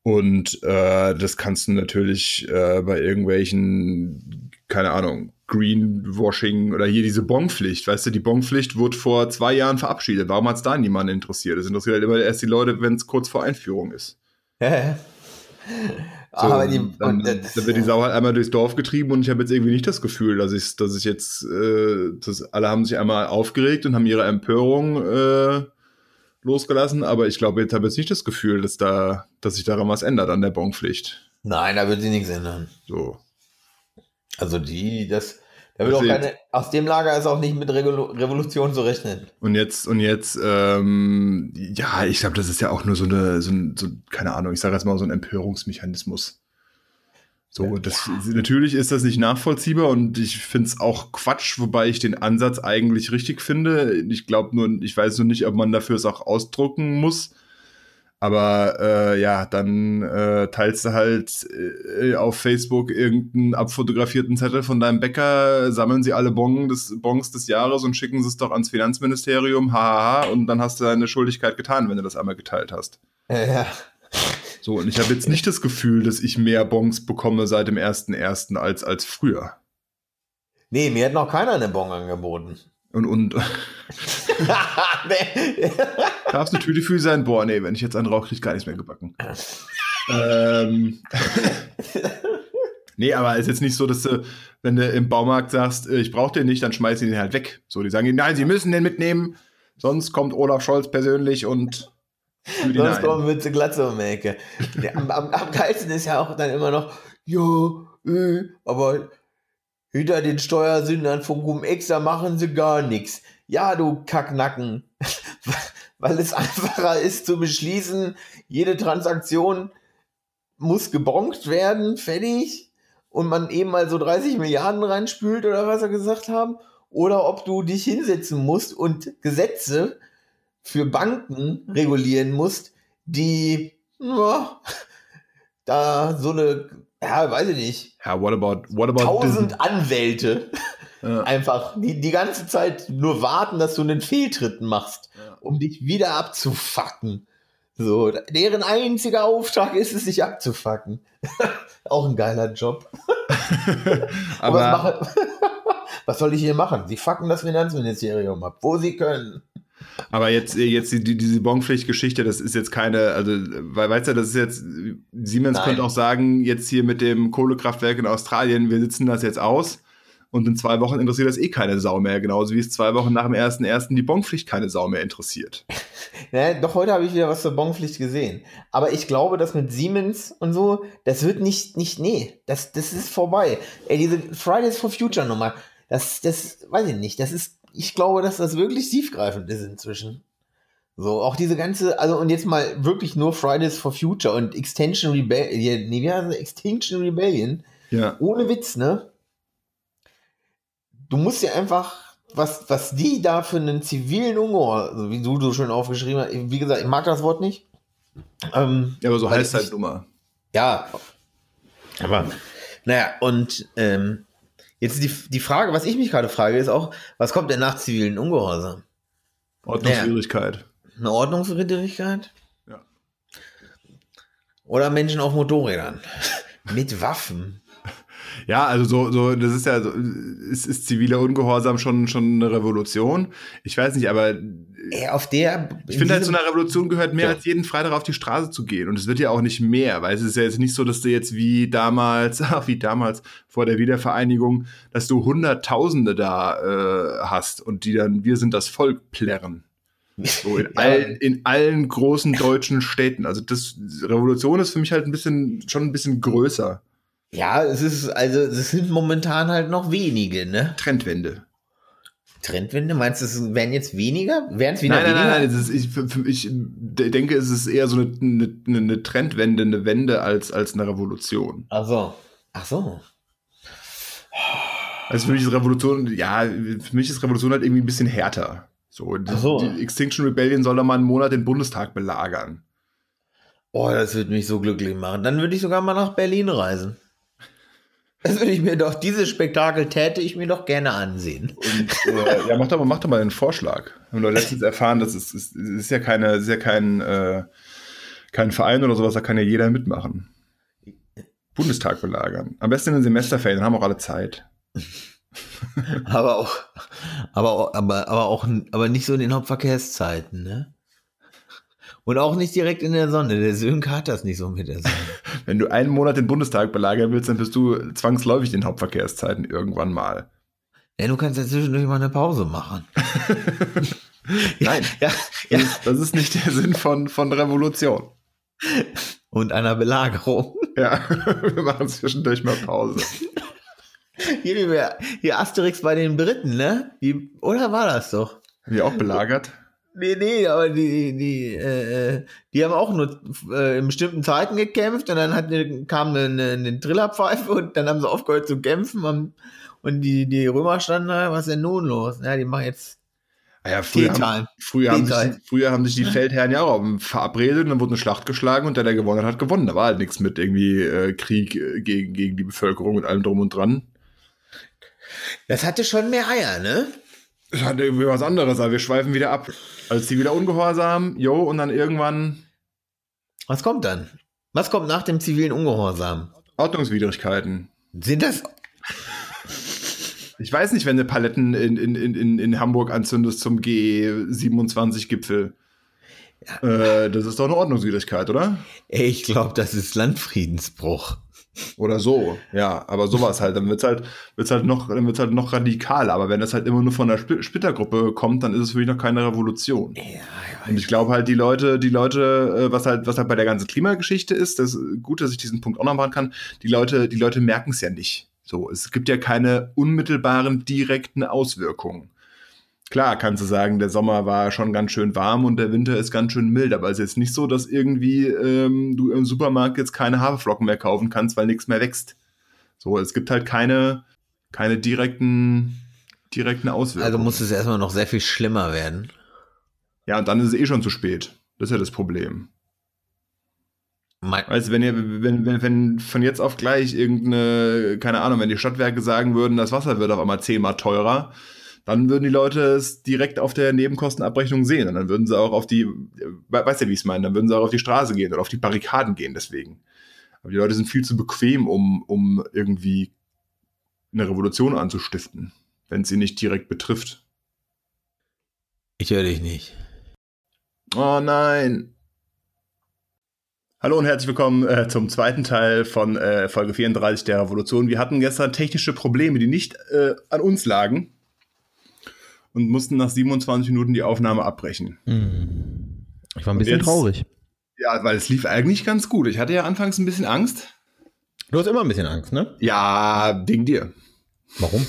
B: Und äh, das kannst du natürlich äh, bei irgendwelchen, keine Ahnung, Greenwashing oder hier diese Bonpflicht, weißt du, die Bonpflicht wurde vor zwei Jahren verabschiedet. Warum hat es da niemanden interessiert? Es interessiert halt immer erst die Leute, wenn es kurz vor Einführung ist. So,
C: aber die,
B: dann, dann wird die Sau halt einmal durchs Dorf getrieben und ich habe jetzt irgendwie nicht das Gefühl, dass ich, dass ich jetzt, äh, dass alle haben sich einmal aufgeregt und haben ihre Empörung äh, losgelassen, aber ich glaube, jetzt habe ich jetzt nicht das Gefühl, dass da, dass sich daran was ändert an der Bonpflicht.
C: Nein, da wird sich nichts ändern.
B: So.
C: Also die, das, da wird auch
B: Also
C: keine, aus dem Lager ist auch nicht mit Revolution zu rechnen.
B: Und jetzt, und jetzt, ähm, ja, ich glaube, das ist ja auch nur so eine, so, ein, so keine Ahnung, ich sage jetzt mal so ein Empörungsmechanismus. So, das natürlich ist das nicht nachvollziehbar und ich finde es auch Quatsch, wobei ich den Ansatz eigentlich richtig finde. Ich glaube nur, ich weiß nur nicht, ob man dafür es auch ausdrucken muss. Aber äh, ja, dann äh, teilst du halt äh, auf Facebook irgendeinen abfotografierten Zettel von deinem Bäcker, sammeln sie alle Bon des, Bons des Jahres und schicken sie es doch ans Finanzministerium, hahaha, und dann hast du deine Schuldigkeit getan, wenn du das einmal geteilt hast.
C: Ja.
B: So, und ich habe jetzt nicht das Gefühl, dass ich mehr Bons bekomme seit dem 1.1. als, als früher.
C: Nee, mir hat noch keiner eine Bon angeboten.
B: Und, und darfst eine Tüte für sein? Boah, nee, wenn ich jetzt einen rauche, krieg ich gar nichts mehr gebacken. ähm, nee, aber ist jetzt nicht so, dass du, wenn du im Baumarkt sagst, äh, ich brauche den nicht, dann schmeißen die den halt weg. So, die sagen, nein, sie müssen den mitnehmen, sonst kommt Olaf Scholz persönlich und
C: Sonst kommen wir zur Glatze um die Ecke. Am, am, am geilsten ist ja auch dann immer noch, ja, äh, aber hinter den Steuersündern von Cum-Ex, da machen sie gar nichts. Ja, du Kacknacken. Weil es einfacher ist zu beschließen, jede Transaktion muss gebonkt werden, fertig. Und man eben mal so 30 Milliarden reinspült oder was er gesagt haben. Oder ob du dich hinsetzen musst und Gesetze für Banken regulieren musst, die ja, da so eine, ja, weiß ich nicht,
B: Ja, what about, what about
C: tausend Anwälte
B: Ja.
C: einfach, die die ganze Zeit nur warten, dass du einen Fehltritt machst,
B: Ja.
C: um dich wieder abzufacken. So, deren einziger Auftrag ist es, sich abzufacken. Auch ein geiler Job. Aber, was, mache, was soll ich hier machen? Sie fucken das Finanzministerium ab, wo sie können.
B: Aber jetzt, äh, jetzt die, die, diese Bonpflichtgeschichte, das ist jetzt keine, also, weil, weißt du, das ist jetzt, Siemens
C: Nein.
B: könnte auch sagen, jetzt hier mit dem Kohlekraftwerk in Australien, wir sitzen das jetzt aus und in zwei Wochen interessiert das eh keine Sau mehr, genauso wie es zwei Wochen nach dem 1.1. die Bonpflicht keine Sau mehr interessiert.
C: Ja, doch heute habe ich wieder was zur Bonpflicht gesehen. Aber ich glaube, das mit Siemens und so, das wird nicht, nicht, nee, das, das ist vorbei. Ey, diese Fridays for Future Nummer, das, das, weiß ich nicht, das ist, ich glaube, dass das wirklich tiefgreifend ist inzwischen. So, auch diese ganze, also und jetzt mal wirklich nur Fridays for Future und Extension Rebellion, nee, wie heißt das? Extinction Rebellion,
B: Ja.
C: ohne Witz, ne? Du musst ja einfach, was, was die da für einen zivilen Ungehorsam, also wie du so schön aufgeschrieben hast, wie gesagt, ich mag das Wort nicht. Ähm,
B: Ja, aber so heißt halt Nummer.
C: ja, aber naja, und ähm, jetzt die, die Frage, was ich mich gerade frage, ist auch, was kommt denn nach zivilen Ungehorsam?
B: Ordnungswidrigkeit.
C: Eine Ordnungswidrigkeit?
B: Ja.
C: Oder Menschen auf Motorrädern? Mit Waffen?
B: Ja, also so, so, das ist ja, so, es ist ziviler Ungehorsam schon, schon eine Revolution. Ich weiß nicht, aber
C: Ey, auf der.
B: Ich finde halt, zu
C: diesem-
B: einer Revolution gehört mehr
C: Ja.
B: als jeden Freitag auf die Straße zu gehen. Und es wird ja auch nicht mehr, weil es ist ja jetzt nicht so, dass du jetzt wie damals, wie damals vor der Wiedervereinigung, dass du Hunderttausende da äh, hast und die dann, wir sind das Volk plärren. So in,
C: Ja.
B: allen, in allen großen deutschen Städten. Also das Revolution ist für mich halt ein bisschen, schon ein bisschen größer.
C: Ja, es ist, also, es sind momentan halt noch wenige, ne?
B: Trendwende.
C: Trendwende, meinst du, es werden jetzt weniger? Werden es wieder
B: Nein, nein,
C: weniger?
B: nein, nein, ist, ich, ich denke, es ist eher so eine, eine, eine Trendwende, eine Wende als, als eine Revolution.
C: Ach so. Ach so.
B: Also für mich ist Revolution, ja, für mich ist Revolution halt irgendwie ein bisschen härter. So, die,
C: so.
B: die Extinction Rebellion soll da mal einen Monat den Bundestag belagern.
C: Oh, das würde mich so glücklich machen. Dann würde ich sogar mal nach Berlin reisen. Das würde ich mir doch, dieses Spektakel täte ich mir doch gerne ansehen.
B: Und äh, ja, mach doch, mal, mach doch mal einen Vorschlag. Wir haben doch letztens erfahren, dass es, es, es ist ja keine, ist ja kein, äh, kein Verein oder sowas, da kann ja jeder mitmachen. Bundestag belagern. Am besten in den Semesterferien, dann haben auch alle Zeit.
C: Aber auch, aber, auch- aber, aber auch, aber nicht so in den Hauptverkehrszeiten, ne? Und auch nicht direkt in der Sonne. Der Sönke hat das nicht so mit der Sonne.
B: Wenn du einen Monat den Bundestag belagern willst, dann bist du zwangsläufig in den Hauptverkehrszeiten irgendwann mal.
C: Ja, du kannst ja zwischendurch mal eine Pause machen.
B: Nein.
C: Ja, ja.
B: Das ist nicht der Sinn von, von Revolution.
C: Und einer Belagerung.
B: Ja, wir machen zwischendurch mal Pause.
C: Hier, wie- hier Asterix bei den Briten, ne? Wie, oder war das doch?
B: Haben die auch belagert?
D: Nee, nee, aber die, die, äh, die haben auch nur äh, in bestimmten Zeiten gekämpft und dann hat, kam eine, eine Trillerpfeife und dann haben sie aufgehört zu kämpfen und, und die, die Römer standen da, was ist denn nun los? Ja, die machen jetzt
B: Ah Ja, früher, haben, früher, haben sich, früher haben sich die Feldherren ja auch verabredet und dann wurde eine Schlacht geschlagen und der, der gewonnen hat, hat gewonnen. Da war halt nichts mit irgendwie äh, Krieg äh, gegen, gegen die Bevölkerung und allem drum und dran.
D: Das hatte schon mehr Eier, ne?
B: Das hat irgendwie was anderes, aber wir schweifen wieder ab. Als wieder ungehorsam, jo, und dann irgendwann
D: Was kommt dann? Was kommt nach dem zivilen Ungehorsam?
B: Ordnungswidrigkeiten.
D: Sind das
B: Ich weiß nicht, wenn du Paletten in, in, in, in- Hamburg anzündest zum G27-Gipfel. Äh, das ist doch eine Ordnungswidrigkeit, oder?
D: Ich glaube, das ist Landfriedensbruch.
B: Oder so, ja, aber sowas halt, dann wird's halt, wird's halt noch, dann wird's halt noch radikaler, aber wenn das halt immer nur von der Sp Splittergruppe kommt, dann ist es für mich noch keine Revolution. Und ich glaube halt, die Leute, die Leute, äh, was halt, was halt bei der ganzen Klimageschichte ist, das ist gut, dass ich diesen Punkt auch noch machen kann, die Leute, die Leute merken es ja nicht. So, es gibt ja keine unmittelbaren, direkten Auswirkungen. Klar kannst du sagen, der Sommer war schon ganz schön warm und der Winter ist ganz schön mild, aber es ist jetzt nicht so, dass irgendwie ähm, du im Supermarkt jetzt keine Haferflocken mehr kaufen kannst, weil nichts mehr wächst. So, es gibt halt keine, keine direkten, direkten Auswirkungen.
D: Also muss es erstmal noch sehr viel schlimmer werden.
B: ja, und dann ist es eh schon zu spät. Das ist ja das Problem.
D: Mein,
B: Weißt du, wenn, ihr, wenn, wenn, wenn von jetzt auf gleich irgendeine, keine Ahnung, wenn die Stadtwerke sagen würden, das Wasser wird auf einmal zehnmal teurer, dann würden die Leute es direkt auf der Nebenkostenabrechnung sehen. Und dann würden sie auch auf die, we- weißt du, wie ich es meine, dann würden sie auch auf die Straße gehen oder auf die Barrikaden gehen deswegen. Aber die Leute sind viel zu bequem, um, um irgendwie eine Revolution anzustiften, wenn es sie nicht direkt betrifft.
D: ich höre dich nicht.
B: Oh nein. Hallo und herzlich willkommen äh, zum zweiten Teil von äh, Folge 34 der Revolution. Wir hatten gestern technische Probleme, die nicht äh, an uns lagen und mussten nach 27 Minuten die Aufnahme abbrechen.
C: Ich war ein bisschen
B: jetzt-
C: traurig.
B: Ja, weil es lief eigentlich ganz gut. Ich hatte ja anfangs ein bisschen Angst.
C: Du hast immer ein bisschen Angst, ne?
B: Ja, wegen dir.
C: Warum?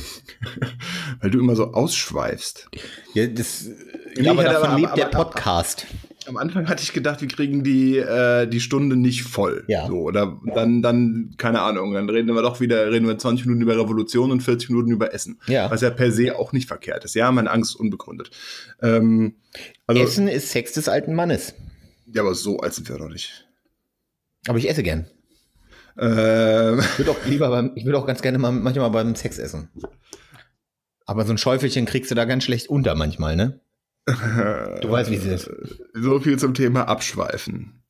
B: Weil du immer so ausschweifst.
D: Ja, das,
C: Ja, aber davon
B: aber-
C: lebt der
B: aber-
C: Podcast.
B: Am Anfang hatte ich gedacht, wir kriegen die, äh, die Stunde nicht voll.
C: Ja.
B: So, oder dann, dann, keine Ahnung, dann reden wir doch wieder, reden wir 20 Minuten über Revolution und 40 Minuten über Essen.
C: Ja.
B: Was ja per se auch nicht verkehrt ist. Ja, meine Angst ist unbegründet. Ähm, also,
C: Essen ist Sex des alten Mannes.
B: ja, aber so alt sind wir doch nicht.
C: Aber ich esse gern.
B: Ähm,
C: Ich würde auch lieber beim, ich würde auch ganz gerne mal manchmal beim Sex essen. Aber so ein Schäufelchen kriegst du da ganz schlecht unter manchmal, ne? Du weißt, wie es ist.
B: so viel zum Thema Abschweifen.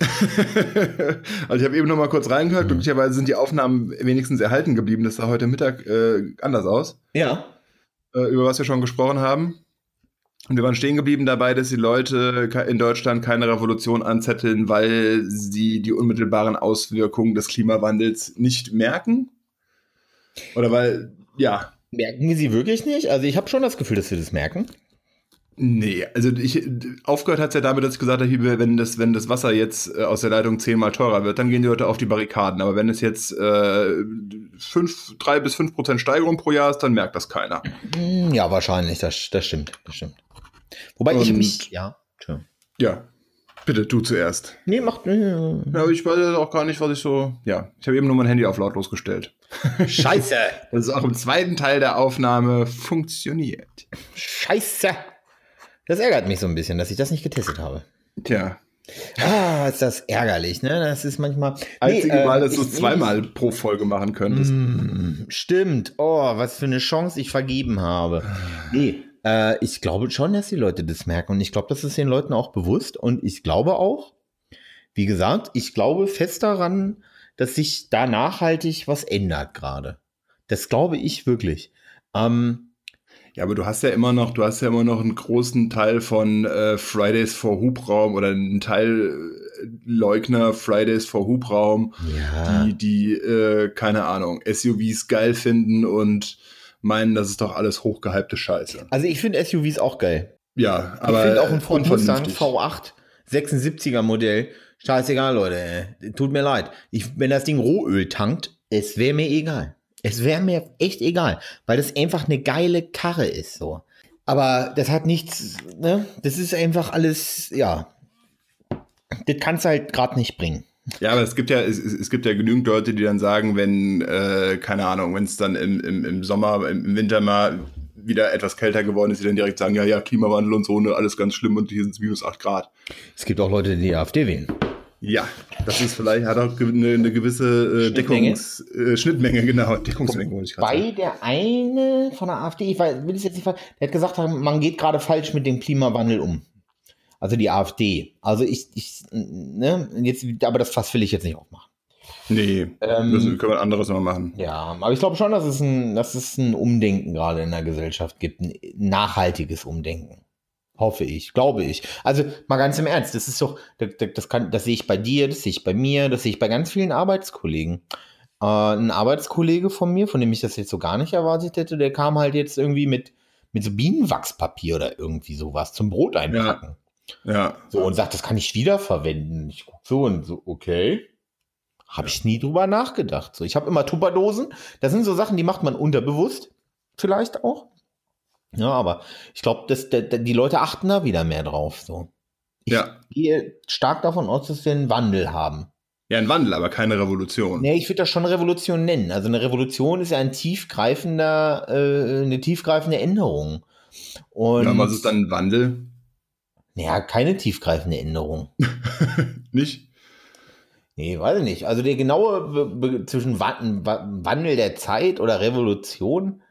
B: also ich habe eben noch mal kurz reingehört. Glücklicherweise sind die Aufnahmen wenigstens erhalten geblieben. Das sah heute Mittag äh, anders aus.
C: Ja.
B: äh, über was wir schon gesprochen haben. Und wir waren stehen geblieben dabei, dass die Leute in Deutschland keine Revolution anzetteln, weil sie die unmittelbaren Auswirkungen des Klimawandels nicht merken. Oder weil, ja,
C: Merken wir sie wirklich nicht? Also ich habe schon das Gefühl, dass wir das merken.
B: nee, also ich, aufgehört hat es ja damit, dass ich gesagt habe, wenn das, wenn das Wasser jetzt äh, aus der Leitung zehnmal teurer wird, dann gehen die Leute auf die Barrikaden. Aber wenn es jetzt äh, fünf, drei bis fünf Prozent Steigerung pro Jahr ist, dann merkt das keiner.
C: Hm, Ja, wahrscheinlich. Das, das stimmt. Das stimmt. Wobei ich
B: Und-
C: mich. Ja. Tja.
B: Ja, bitte, du zuerst.
C: Nee, macht.
B: Ja, aber ich weiß jetzt auch gar nicht, was ich so. Ja, ich habe eben nur mein Handy auf lautlos gestellt.
C: Scheiße!
B: Das ist auch im zweiten Teil der Aufnahme funktioniert.
C: Scheiße! Das ärgert mich so ein bisschen, dass ich das nicht getestet habe.
B: Tja,
C: Ah, ist das ärgerlich, ne? Das ist manchmal.
B: einzige
C: Nee,
B: Mal,
C: äh,
B: dass du
C: ich-
B: es zweimal pro Folge machen könntest.
C: Mm, Stimmt. Oh, was für eine Chance ich vergeben habe. Nee, äh, ich glaube schon, dass die Leute das merken. Und ich glaube, das ist den Leuten auch bewusst. Und ich glaube auch, wie gesagt, ich glaube fest daran, dass sich da nachhaltig was ändert gerade. Das glaube ich wirklich. Ähm,
B: Ja, aber du hast ja immer noch, du hast ja immer noch einen großen Teil von äh, Fridays for Hubraum oder einen Teil äh, Leugner Fridays for Hubraum,
C: ja.
B: die, die, äh, keine Ahnung, SUVs geil finden und meinen, das ist doch alles hochgehypte Scheiße.
C: Also ich finde SUVs auch geil.
B: Ja,
C: Ich
B: aber
C: finde auch ein Ford Mustang
B: unvernünftig.
C: V8 76er Modell. Scheißegal, Leute. Tut mir leid. Ich, wenn das Ding Rohöl tankt, es wäre mir egal. Es wäre mir echt egal, weil das einfach eine geile Karre ist so. Aber das hat nichts, ne? Das ist einfach alles, ja. Das kannst du halt gerade nicht bringen.
B: Ja, aber es gibt ja, es, es gibt ja genügend Leute, die dann sagen, wenn, äh, keine Ahnung, wenn es dann im, im, im Sommer, im Winter mal wieder etwas kälter geworden ist, die dann direkt sagen, ja, ja, Klimawandel und so, ne, alles ganz schlimm und hier sind es minus 8 Grad.
C: Es gibt auch Leute, die die AfD wählen.
B: Ja, das ist vielleicht, hat auch eine, eine gewisse äh? Deckungs, äh, Schnittmenge, genau, Deckungsmenge, wollte ich gerade
C: Bei
B: sagen.
C: der eine von der AfD, ich weiß, will es jetzt nicht der hat gesagt, man geht gerade falsch mit dem Klimawandel um. Also die AfD. Also ich, ich, ne, jetzt, aber das Fass will ich jetzt nicht aufmachen.
B: Nee,
C: Ähm,
B: müssen, können wir ein anderes mal machen.
C: Ja, aber ich glaube schon, dass es ein, dass es ein Umdenken gerade in der Gesellschaft gibt, ein nachhaltiges Umdenken. Hoffe ich, glaube ich. Also mal ganz im Ernst, das ist doch, das, das, kann, das sehe ich bei dir, das sehe ich bei mir, das sehe ich bei ganz vielen Arbeitskollegen. Äh, ein Arbeitskollege von mir, von dem ich das jetzt so gar nicht erwartet hätte, der kam halt jetzt irgendwie mit, mit so Bienenwachspapier oder irgendwie sowas zum Brot einpacken.
B: Ja,
C: So und sagt, das kann ich wiederverwenden. Ich gucke so und so, okay. Habe ich nie drüber nachgedacht. So, ich habe immer Tupperdosen. Das sind so Sachen, die macht man unterbewusst. Vielleicht auch. Ja, aber ich glaube, die Leute achten da wieder mehr drauf. So. Ich
B: Ja.
C: gehe stark davon aus, dass wir einen Wandel haben.
B: ja, ein Wandel, aber keine Revolution.
C: Nee, ich würde das schon Revolution nennen. Also eine Revolution ist ja ein tiefgreifender, äh, eine tiefgreifende Änderung. Und
B: Ja, was ist dann ein Wandel?
C: Ja, keine tiefgreifende Änderung.
B: Nicht?
C: Nee, weiß ich nicht. Also der genaue Be Be zwischen Wa Wa- Wandel der Zeit oder Revolution.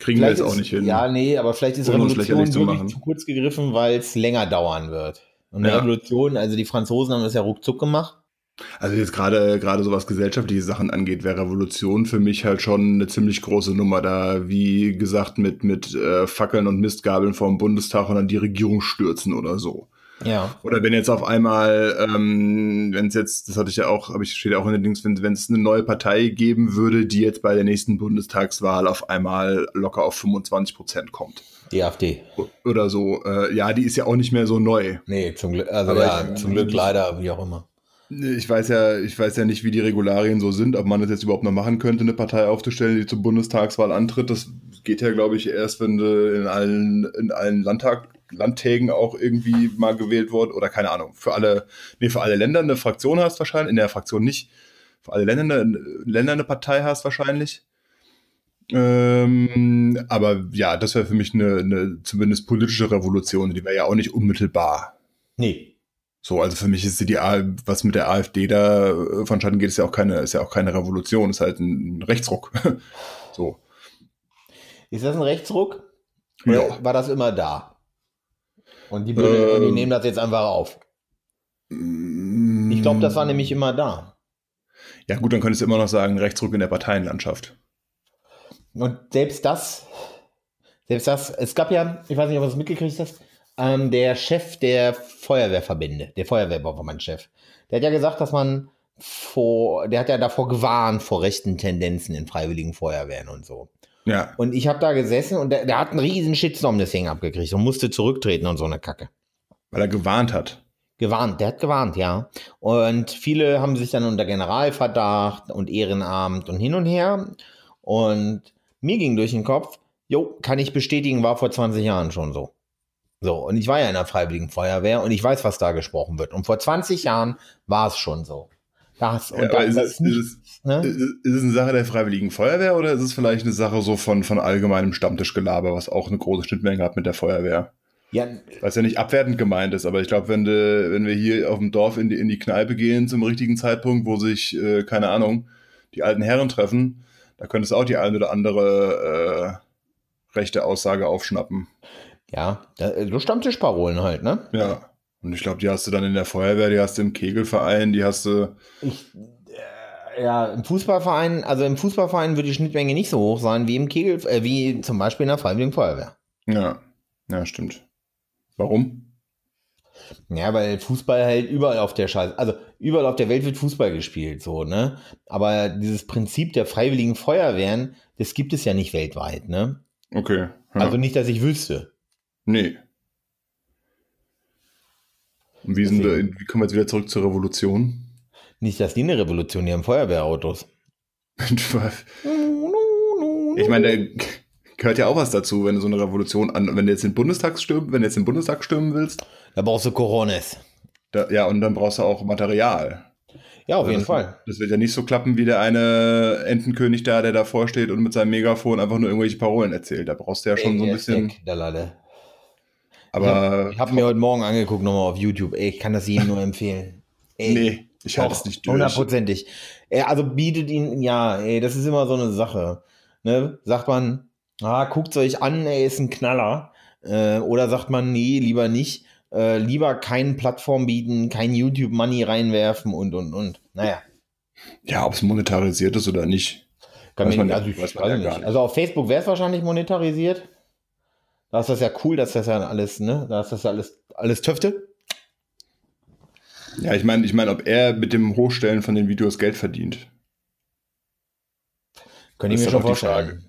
B: Kriegen wir jetzt auch nicht hin.
C: Ja, nee, aber vielleicht ist Revolution
B: zu
C: zu kurz gegriffen, weil es länger dauern wird. Und
B: Ja.
C: Revolution, also die Franzosen haben das ja ruckzuck gemacht.
B: Also jetzt gerade gerade so was gesellschaftliche Sachen angeht, wäre Revolution für mich halt schon eine ziemlich große Nummer da, wie gesagt, mit, mit äh, Fackeln und Mistgabeln vor dem Bundestag und dann die Regierung stürzen oder so.
C: Ja.
B: Oder wenn jetzt auf einmal, ähm, wenn es jetzt, das hatte ich ja auch, habe ich steht ja auch in den Dings, wenn wenn es eine neue Partei geben würde, die jetzt bei der nächsten Bundestagswahl auf einmal locker auf 25 Prozent kommt.
C: Die AfD.
B: Oder so. Äh, ja, die ist ja auch nicht mehr so neu.
C: Nee, zum Glück, also
B: Aber
C: ja,
B: ich-
C: zum Glück leider, wie auch immer.
B: Ich weiß ja, ich weiß ja nicht, wie die Regularien so sind, ob man das jetzt überhaupt noch machen könnte, eine Partei aufzustellen, die zur Bundestagswahl antritt. Das geht ja, glaube ich, erst, wenn du in allen, in allen Landtag, Landtägen auch irgendwie mal gewählt wurde oder keine Ahnung. Für alle, nee, für alle Länder eine Fraktion hast wahrscheinlich, in der Fraktion nicht. Für alle Länder Länder eine Partei hast wahrscheinlich. Ähm, aber ja, das wäre für mich eine, eine zumindest politische Revolution. Die wäre ja auch nicht unmittelbar.
C: Nee.
B: So, also für mich ist die, A- was mit der AfD da äh, vonstatten geht, ist ja auch keine, ist ja auch keine Revolution, ist halt ein Rechtsruck. so.
C: Ist das ein Rechtsruck? Oder
B: Ja.
C: war das immer da? Und die, Bürger- und die
B: Ähm.
C: nehmen das jetzt einfach auf. Ich glaube, das war nämlich immer da.
B: Ja, gut, dann könntest du immer noch sagen, Rechtsruck in der Parteienlandschaft.
C: Und selbst das, selbst das, es gab ja, ich weiß nicht, ob du es mitgekriegt hast, ähm, der Chef der Feuerwehrverbände, der Feuerwehrverbandchef, der hat ja gesagt, dass man vor, der hat ja davor gewarnt vor rechten Tendenzen in freiwilligen Feuerwehren und so.
B: Ja.
C: Und ich habe da gesessen und der, der hat einen riesen Shitstorm deswegen abgekriegt und musste zurücktreten und so eine Kacke.
B: Weil er gewarnt hat.
C: Gewarnt, der hat gewarnt, ja. Und viele haben sich dann unter Generalverdacht und Ehrenamt und hin und her. Und mir ging durch den Kopf, jo, kann ich bestätigen, war vor 20 Jahren schon so. So, und ich war ja in der Freiwilligen Feuerwehr und ich weiß, was da gesprochen wird. Und vor 20 Jahren war es schon so. Das, und
B: Ja,
C: da,
B: aber ist,
C: da
B: es,
C: ist
B: ist, es,
C: ne?
B: ist, es eine Sache der Freiwilligen Feuerwehr oder ist es vielleicht eine Sache so von, von allgemeinem Stammtischgelaber, was auch eine große Schnittmenge hat mit der Feuerwehr?
C: Ja,
B: Was ja nicht abwertend gemeint ist, aber ich glaube, wenn, wenn wir hier auf dem Dorf in die, in die Kneipe gehen zum richtigen Zeitpunkt, wo sich, äh, keine Ahnung, die alten Herren treffen, da könntest du auch die eine oder andere äh, rechte Aussage aufschnappen.
C: Ja, so Stammtischparolen halt, ne?
B: Ja. Und ich glaube, die hast du dann in der Feuerwehr, die hast du im Kegelverein, die hast du.
C: Ich, äh, ja, im Fußballverein, also im Fußballverein wird die Schnittmenge nicht so hoch sein wie im Kegel, äh, wie zum Beispiel in der Freiwilligen Feuerwehr.
B: Ja, ja, stimmt. Warum?
C: Ja, weil Fußball halt überall auf der Scheiße, also überall auf der Welt wird Fußball gespielt, so, ne? Aber dieses Prinzip der Freiwilligen Feuerwehren, das gibt es ja nicht weltweit, ne?
B: Okay. Ja.
C: Also nicht, dass ich wüsste.
B: Nee. Und wie, sind
C: Deswegen.
B: wie kommen wir jetzt wieder zurück zur Revolution?
C: Nicht, dass die eine Revolution, die haben Feuerwehrautos.
B: Ich meine, der gehört ja auch was dazu, wenn du so eine Revolution an, wenn du jetzt den Bundestag stürmen, wenn du jetzt den Bundestag stürmen willst,
C: Da brauchst du Corones.
B: da, ja, und dann brauchst du auch Material.
C: Ja, auf jeden
B: das,
C: Fall.
B: Das wird ja nicht so klappen wie der eine Entenkönig da, der davor steht und mit seinem Megafon einfach nur irgendwelche Parolen erzählt. Da brauchst du ja schon so ein
C: Ey, der ist
B: bisschen.
C: weg, der Lade.
B: Aber
C: Ich habe mir heute Morgen angeguckt, nochmal auf YouTube. Ey, ich kann das jedem nur empfehlen. Ey,
B: nee, ich halte es nicht durch.
C: Hundertprozentig. Also bietet ihn, ja, ey, das ist immer so eine Sache. Ne? Sagt man, ah, guckt euch an, ey, ist ein Knaller. Äh, oder sagt man, nee, lieber nicht. Äh, lieber keine Plattform bieten, kein YouTube-Money reinwerfen und, und, und. Naja.
B: Ja, ob es monetarisiert ist oder nicht.
C: Kann
B: Weiß man ja-
C: also, ich
B: weiß man ja
C: nicht.
B: gar nicht.
C: also auf Facebook wäre es wahrscheinlich monetarisiert. Da ist das ja cool, dass das ja alles, ne? Da ist das ja alles, alles Töfte.
B: Ja, ich meine, ich meine, ob er mit dem Hochstellen von den Videos Geld verdient.
C: Könnte ich mir schon
B: doch die Frage.
C: vorstellen.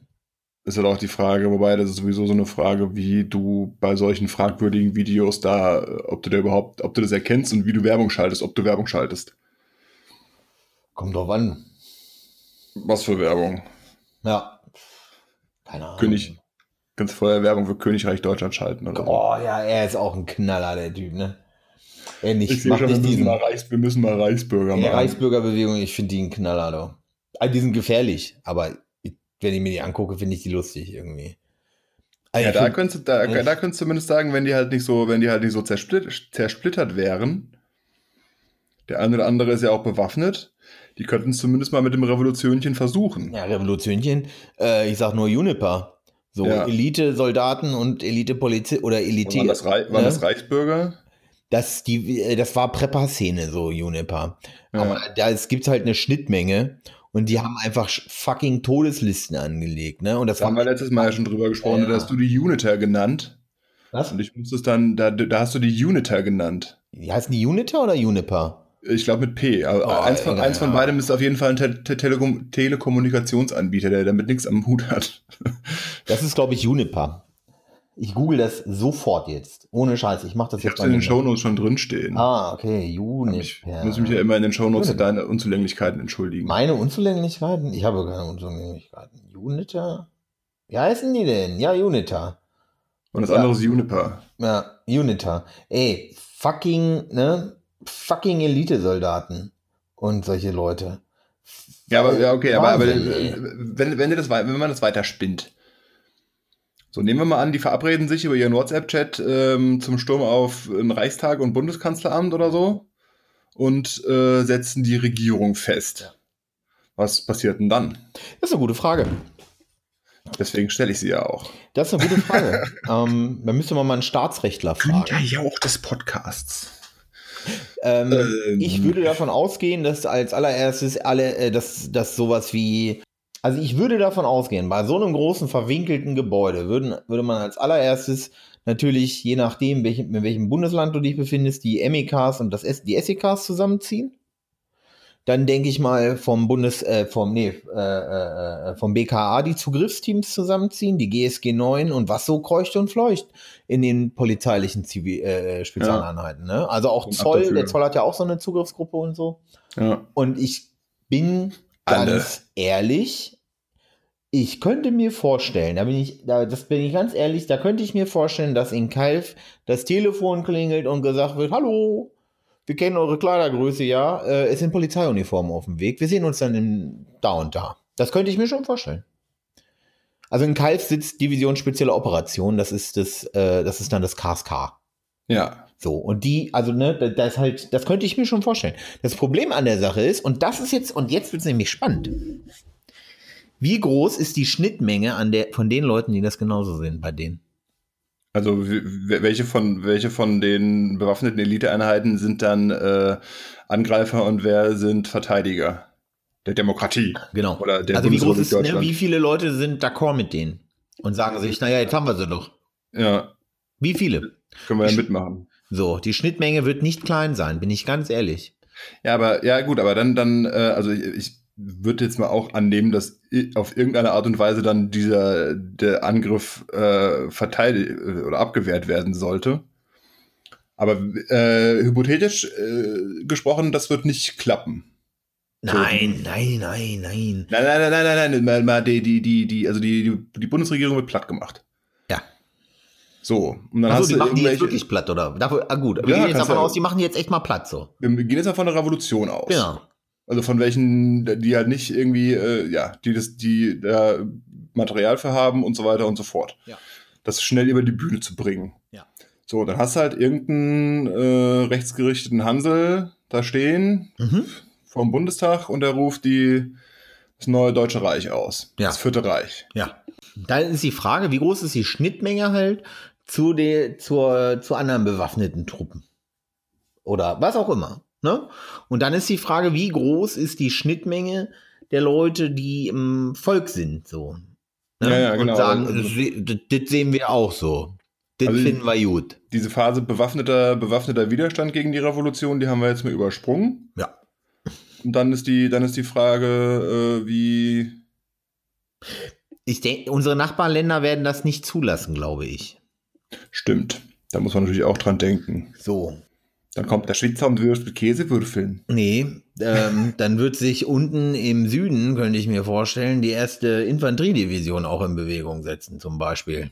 B: Ist halt auch die Frage, wobei das ist sowieso so eine Frage, wie du bei solchen fragwürdigen Videos da, äh, ob du da überhaupt, ob du das erkennst und wie du Werbung schaltest, ob du Werbung schaltest.
C: Kommt drauf an.
B: Was für Werbung?
C: Ja. Keine Ahnung.
B: König. Kannst vorher Werbung für Königreich Deutschland schalten oder so.
C: Oh ja, er ist auch ein Knaller, der Typ, ne? Er
B: Ich
C: nicht,
B: sehe
C: macht
B: schon, wir müssen,
C: diesen
B: mal Reichs, wir müssen mal Reichsbürger
C: die
B: machen.
C: Reichsbürgerbewegung, ich finde die ein Knaller, doch. Also, die sind gefährlich, aber ich, wenn ich mir die angucke, finde ich die lustig irgendwie. Also
B: Ja,
C: ich
B: da
C: find-
B: könntest, du, da,
C: Echt?
B: da könntest du zumindest sagen, wenn die halt nicht so, wenn die halt nicht so zersplittert, zersplittert wären. Der eine oder andere ist ja auch bewaffnet. Die könnten es zumindest mal mit dem Revolutionchen versuchen.
C: Ja, Revolutionchen. Äh, ich sag nur Juniper. So
B: Ja.
C: Elite-Soldaten und Elite-Polizei oder Elite.
B: waren das, waren
C: ne?
B: das Reichsbürger?
C: das, die, äh, das war Prepper-Szene, so Juniper.
B: Ja.
C: Aber da es gibt halt eine Schnittmenge und die haben einfach fucking Todeslisten angelegt, ne? Und das
B: Da haben wir letztes Mal ja schon drüber gesprochen,
C: Ja.
B: da hast du die Uniter genannt.
C: was?
B: Und ich musste es dann, da, da hast du die Uniter genannt.
C: Die heißen die Uniter oder Juniper?
B: Ich glaube mit P. Aber
C: Oh,
B: eins, von, eins von
C: ja.
B: beidem ist auf jeden Fall ein Te Te Telekom Telekommunikationsanbieter, der damit nichts am Hut hat.
C: Das ist, glaube ich, Juniper. Ich google das sofort jetzt. Ohne Scheiß. Ich mache das
B: Ich
C: jetzt
B: habe in den. Shownotes schon drinstehen.
C: Ah, okay.
B: Ich
C: Juniper.
B: muss mich ja immer in den Shownotes für
C: Juniper.
B: deine Unzulänglichkeiten entschuldigen.
C: Meine Unzulänglichkeiten? Ich habe keine Unzulänglichkeiten. Uniter? Wie heißen die denn? Ja, Uniter.
B: Und das
C: Ja.
B: andere ist Juniper.
C: Ja, Uniter. Ey, fucking, ne? Fucking Elite-Soldaten. Und solche Leute.
B: Ja, aber ja, okay, aber, aber äh, wenn, wenn, das, wenn man das weiter spinnt. So, nehmen wir mal an, die verabreden sich über ihren WhatsApp-Chat ähm, zum Sturm auf den Reichstag und Bundeskanzleramt oder so und äh, setzen die Regierung fest. Was passiert denn dann?
C: Das ist eine gute Frage.
B: Deswegen stelle ich sie ja auch.
C: Das ist eine gute Frage. ähm, da müsste man mal einen Staatsrechtler fragen.
B: Jauch des Podcasts.
C: Ähm,
B: Ähm.
C: Ich würde davon ausgehen, dass als allererstes alle, äh, dass, dass sowas wie, also ich würde davon ausgehen, bei so einem großen verwinkelten Gebäude würden, würde man als allererstes natürlich, je nachdem, welchem, in welchem Bundesland du dich befindest, die MEKs und das, die SEKs zusammenziehen. Dann denke ich mal vom Bundes, äh, vom, nee, äh, äh, äh, vom BKA die Zugriffsteams zusammenziehen, die GSG 9 und was so kreucht und fleucht in den polizeilichen Zivil äh, Spezialeinheiten. Ne? Also auch
B: Und
C: Zoll, der Zoll hat ja auch so eine Zugriffsgruppe und so.
B: Ja.
C: Und ich bin
B: Alle.
C: ganz ehrlich, ich könnte mir vorstellen, da bin ich, da, das bin ich ganz ehrlich, da könnte ich mir vorstellen, dass in Kalf das Telefon klingelt und gesagt wird, hallo, wir kennen eure Kleidergröße, ja, äh, es sind Polizeiuniformen auf dem Weg, wir sehen uns dann in, da und da. Das könnte ich mir schon vorstellen. Also in Kalf sitzt Division Spezielle Operation, das ist das, äh, das ist dann das KSK.
B: Ja.
C: So, und die, also, ne, da- das halt, das könnte ich mir schon vorstellen. Das Problem an der Sache ist, und das ist jetzt, und jetzt wird es nämlich spannend. Wie groß ist die Schnittmenge an der, von den Leuten, die das genauso sind bei denen?
B: Also welche von welche von den bewaffneten Eliteeinheiten sind dann äh, Angreifer und wer sind Verteidiger der Demokratie?
C: Genau.
B: Oder der
C: also, wie groß ist, ne, wie viele Leute sind d'accord mit denen? Und sagen sich, naja, jetzt haben wir sie doch.
B: Ja,
C: Wie viele?
B: können wir ja mitmachen.
C: So, die Schnittmenge wird nicht klein sein, bin ich ganz ehrlich.
B: Ja, aber ja gut, aber dann dann äh, also ich, ich würde jetzt mal auch annehmen, dass auf irgendeine Art und Weise dann dieser der Angriff äh, verteidigt oder abgewehrt werden sollte. Aber äh, hypothetisch äh, gesprochen, das wird nicht klappen.
C: Nein, nein, nein, nein.
B: Nein, nein, nein, nein, nein, nein, mal, mal die, die, die, die, also die, die, die Bundesregierung wird platt gemacht.
C: Ja.
B: So, und dann
C: Achso,
B: hast
C: die
B: du
C: machen die jetzt wirklich platt, oder? Dafür, ah, gut. Wir
B: Ja,
C: gehen jetzt davon
B: ja-
C: aus, die machen die jetzt echt mal platt, so.
B: wir gehen jetzt mal von der Revolution aus.
C: Genau.
B: Also von welchen, die halt nicht irgendwie, äh, ja, die das, die da Material für haben und so weiter und so fort.
C: Ja.
B: Das schnell über die Bühne zu bringen.
C: Ja.
B: So, dann hast du halt irgendeinen äh, rechtsgerichteten Hansel da stehen
C: Mhm.
B: vom Bundestag und der ruft die, das neue Deutsche Reich aus.
C: Ja.
B: Das Vierte Reich.
C: Ja. Dann ist die Frage, wie groß ist die Schnittmenge halt zu, der, zur, zu anderen bewaffneten Truppen? Oder was auch immer. Ne? Und dann ist die Frage, wie groß ist die Schnittmenge der Leute, die im Volk sind, so. Ne?
B: Ja, ja, genau.
C: Und sagen,
B: Also-
C: das, das sehen wir auch so. Das
B: Also-
C: finden wir gut.
B: Diese Phase bewaffneter, bewaffneter Widerstand gegen die Revolution, die haben wir jetzt mal übersprungen.
C: Ja.
B: Und dann ist die, dann ist die Frage, äh, wie,
C: Ich denke, unsere Nachbarländer werden das nicht zulassen, glaube ich.
B: stimmt. Da muss man natürlich auch dran denken.
C: So.
B: Dann kommt der Schwitzer und wirft mit Käsewürfeln.
C: Nee, ähm, dann wird sich unten im Süden, könnte ich mir vorstellen, die erste Infanteriedivision auch in Bewegung setzen, zum Beispiel.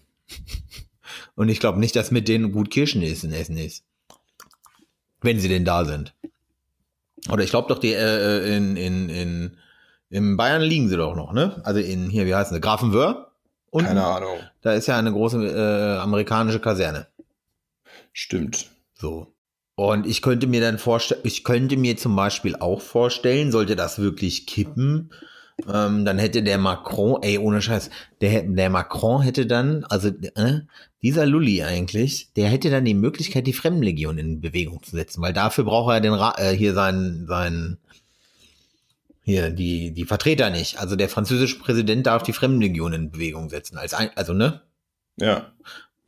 C: Und ich glaube nicht, dass mit denen gut Kirschen ist in Essen ist. Wenn sie denn da sind. Oder ich glaube doch, die äh, in, in, in, in Bayern liegen sie doch noch, ne? Also in, hier, wie heißt sie, Grafenwöhr? Unten?
B: Keine Ahnung.
C: Da ist ja eine große äh, amerikanische Kaserne.
B: Stimmt.
C: So. Und ich könnte mir dann vorstellen, ich könnte mir zum Beispiel auch vorstellen, sollte das wirklich kippen, ähm, dann hätte der Macron, ey, ohne Scheiß, der, der Macron hätte dann, also äh, dieser Lulli eigentlich, der hätte dann die Möglichkeit, die Fremdenlegion in Bewegung zu setzen, weil dafür braucht er den Ra äh, hier seinen, seinen, hier, die, die Vertreter nicht. Also der französische Präsident darf die Fremdenlegion in Bewegung setzen. Als ein, also, ne?
B: Ja.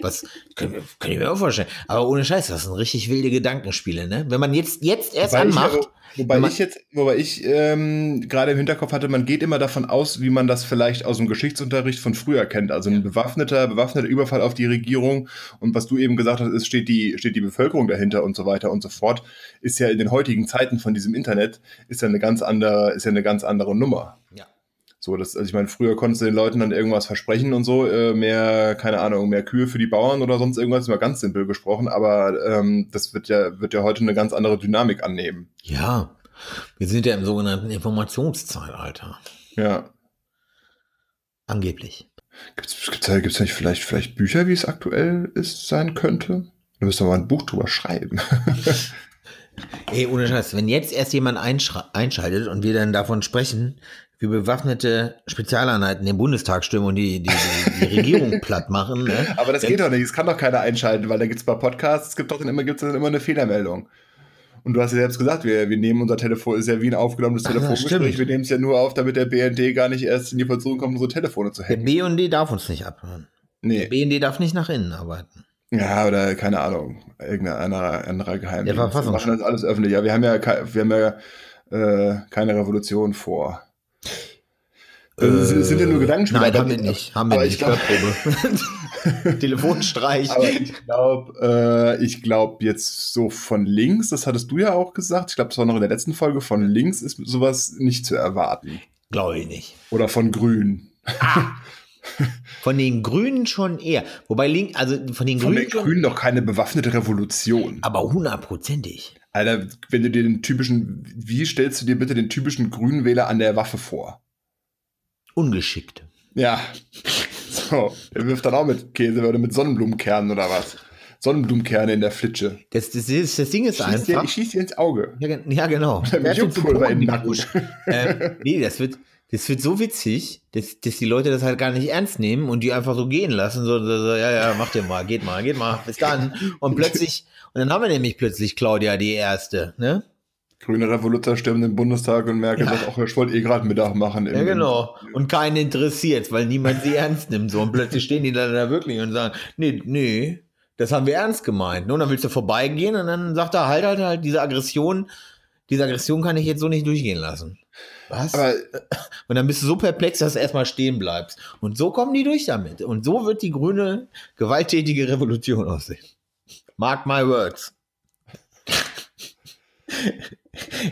C: Was kann, ich- kann ich mir auch vorstellen. Aber ohne Scheiß, das sind richtig wilde Gedankenspiele, ne? Wenn man jetzt, jetzt erst
B: Wobei
C: anmacht,
B: Ich, wobei ich jetzt, wobei ich ähm, gerade im Hinterkopf hatte, man geht immer davon aus, wie man das vielleicht aus dem Geschichtsunterricht von früher kennt. Also ein bewaffneter, bewaffneter Überfall auf die Regierung und was du eben gesagt hast, ist, steht die, steht die Bevölkerung dahinter und so weiter und so fort, ist ja in den heutigen Zeiten von diesem Internet, ist ja eine ganz andere, ist ja eine ganz andere Nummer. So, das, also ich meine, früher konntest du den Leuten dann irgendwas versprechen und so, äh, mehr, keine Ahnung, mehr Kühe für die Bauern oder sonst irgendwas, mal ganz simpel gesprochen, aber ähm, das wird ja, wird ja heute eine ganz andere Dynamik annehmen.
C: ja, wir sind ja im sogenannten Informationszeitalter.
B: Ja.
C: Angeblich.
B: Gibt's, gibt's, da- gibt's nicht vielleicht, vielleicht Bücher, wie es aktuell ist, sein könnte? Du müsst doch mal ein Buch drüber schreiben.
C: Ey, ohne Scheiß, wenn jetzt erst jemand einschaltet und wir dann davon sprechen, wie bewaffnete Spezialeinheiten den Bundestag stürmen und die, die, die, die Regierung platt machen, ne?
B: Aber das geht doch nicht, es kann doch keiner einschalten, weil da gibt's bei Podcasts, es gibt doch dann immer, gibt's dann immer eine Fehlermeldung. Und du hast ja selbst gesagt, wir, wir nehmen unser Telefon, ist ja wie ein aufgenommenes
C: Ach
B: Telefongespräch, wir nehmen es ja nur auf, damit der BND gar nicht erst in die Versuchung kommt, unsere Telefone zu
C: Der
B: hacken.
C: BND darf uns nicht abhören. Der
B: Nee.
C: BND darf nicht nach innen arbeiten.
B: Ja, oder keine Ahnung, irgendein anderer, anderer Geheimdienst.
C: Der
B: Wir
C: Verfassungsschutz.
B: machen das alles öffentlich. Ja, wir haben ja, wir haben ja äh, keine Revolution vor. Äh, sind ja nur Gedankenspiele.
C: Nein, haben wir nicht. Haben wir nicht.
B: ich glaub-.
C: Telefonstreich.
B: Aber ich glaube, äh, ich glaube jetzt so von links, das hattest du ja auch gesagt, ich glaube, das war noch in der letzten Folge, von links ist sowas nicht zu erwarten.
C: Glaube ich nicht.
B: Oder von grün.
C: Von den Grünen schon eher. Wobei Link, also von den
B: Von
C: Grünen,
B: den
C: schon,
B: Grünen doch keine bewaffnete Revolution.
C: aber hundertprozentig.
B: Alter, wenn du dir den typischen, wie stellst du dir bitte den typischen Grünwähler an der Waffe vor?
C: Ungeschickt.
B: Ja. So, der wirft dann auch mit Käse oder mit Sonnenblumenkernen oder was? Sonnenblumenkerne in der Flitsche.
C: Das, das, ist, das Ding ist
B: Schieß dir,
C: einfach.
B: ich schieß dir ins Auge.
C: Ja, ja, genau.
B: Mit
C: Werf den
B: Juckpulver in den Nacken.
C: Ähm, nee, das wird, das wird so witzig, dass, dass die Leute das halt gar nicht ernst nehmen und die einfach so gehen lassen. So, so, so ja, ja, macht ihr mal, geht mal, geht mal, bis dann. Und plötzlich, und dann haben wir nämlich plötzlich Claudia die Erste, ne?
B: Grüne Revoluzer stürmen den Bundestag und Merkel
C: Ja.
B: sagt, ach, ich wollte eh gerade Mittag machen. im-
C: Ja, genau. Und keinen interessiert, weil niemand sie ernst nimmt. So, und plötzlich stehen die dann da wirklich und sagen, nee, nee, das haben wir ernst gemeint. ne? Und dann willst du vorbeigehen und dann sagt er halt, halt, halt, diese Aggression, diese Aggression kann ich jetzt so nicht durchgehen lassen. Was?
B: Aber
C: und dann bist du so perplex, dass du erstmal stehen bleibst. Und so kommen die durch damit. Und so wird die grüne, gewalttätige Revolution aussehen. Mark my words.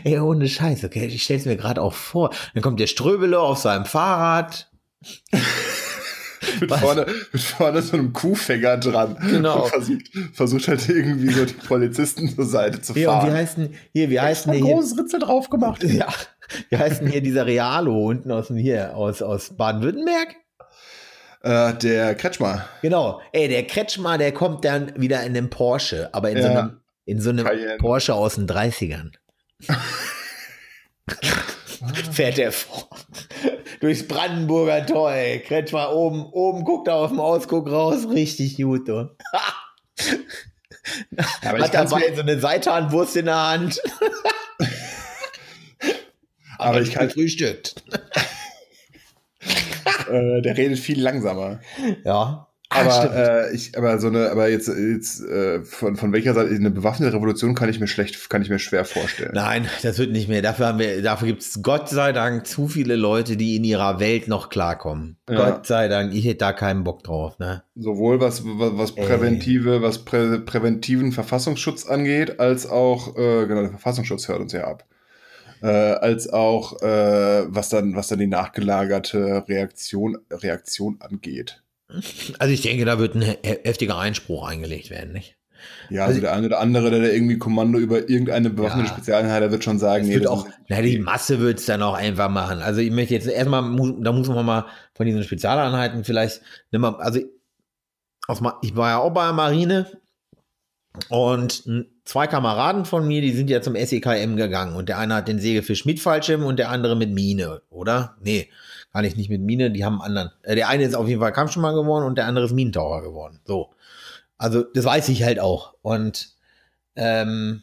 C: Ey, ohne Scheiß, okay, ich stell's mir gerade auch vor. Dann kommt der Ströbele auf seinem Fahrrad.
B: mit,
C: Was?
B: vorne, mit vorne so einem Kuhfänger dran.
C: Genau.
B: Und versucht, versucht halt irgendwie so die Polizisten zur Seite zu
C: Hier, und wie
B: fahren.
C: heißt denn, hier, wie
B: ein
C: der hier?
B: großes Ritzel drauf gemacht.
C: Ja, wie heißt denn hier dieser Realo unten aus dem hier, aus, aus Baden-Württemberg?
B: Äh, der Kretschmer.
C: Genau. Ey, der Kretschmer, der kommt dann wieder in einem Porsche, aber in so
B: Ja.
C: einem, in so einem
B: Cayenne.
C: Porsche aus den 30ern. Fährt der vor. Durchs Brandenburger Tor, ey. Kretschmer oben, oben guckt er auf dem Ausguck raus. Richtig gut, du. Hat dabei so eine Seitanwurst in der Hand.
B: Aber ich kann-
C: Gefrühstückt.
B: Äh, der redet viel langsamer.
C: Ja. Ah,
B: Aber,
C: stimmt.
B: äh, ich, aber so eine, aber jetzt, jetzt äh, von, von welcher Seite eine bewaffnete Revolution kann ich mir schlecht, kann ich mir schwer vorstellen.
C: Nein, das wird nicht mehr. Dafür haben wir, dafür gibt es Gott sei Dank zu viele Leute, die in ihrer Welt noch klarkommen.
B: Ja.
C: Gott sei Dank, ich hätte da keinen Bock drauf, ne?
B: Sowohl was, was, was
C: Ey.
B: präventive, was prä, präventiven Verfassungsschutz angeht, als auch, äh, genau, der Verfassungsschutz hört uns ja ab. Äh, als auch, äh, was dann, was dann die nachgelagerte Reaktion, Reaktion angeht.
C: Also ich denke, da wird ein he heftiger Einspruch eingelegt werden, nicht?
B: Ja,
C: Also-
B: also der eine oder andere, der da irgendwie Kommando über irgendeine bewaffnete
C: Ja.
B: Spezialeinheit, der wird schon sagen, nee,
C: wird auch, na, die Masse wird es dann auch einfach machen. Also ich möchte jetzt erstmal, da muss man mal von diesen Spezialeinheiten vielleicht, also aus, ich war ja auch bei der Marine und zwei Kameraden von mir, die sind ja zum SEKM gegangen und der eine hat den Segelfisch mit Fallschirm und der andere mit Mine, oder? Nee, gar nicht, nicht mit Mine, die haben einen anderen. Äh, der eine ist auf jeden Fall Kampfschimmer geworden und der andere ist Minentaucher geworden. So. Also das weiß ich halt auch. Und ähm,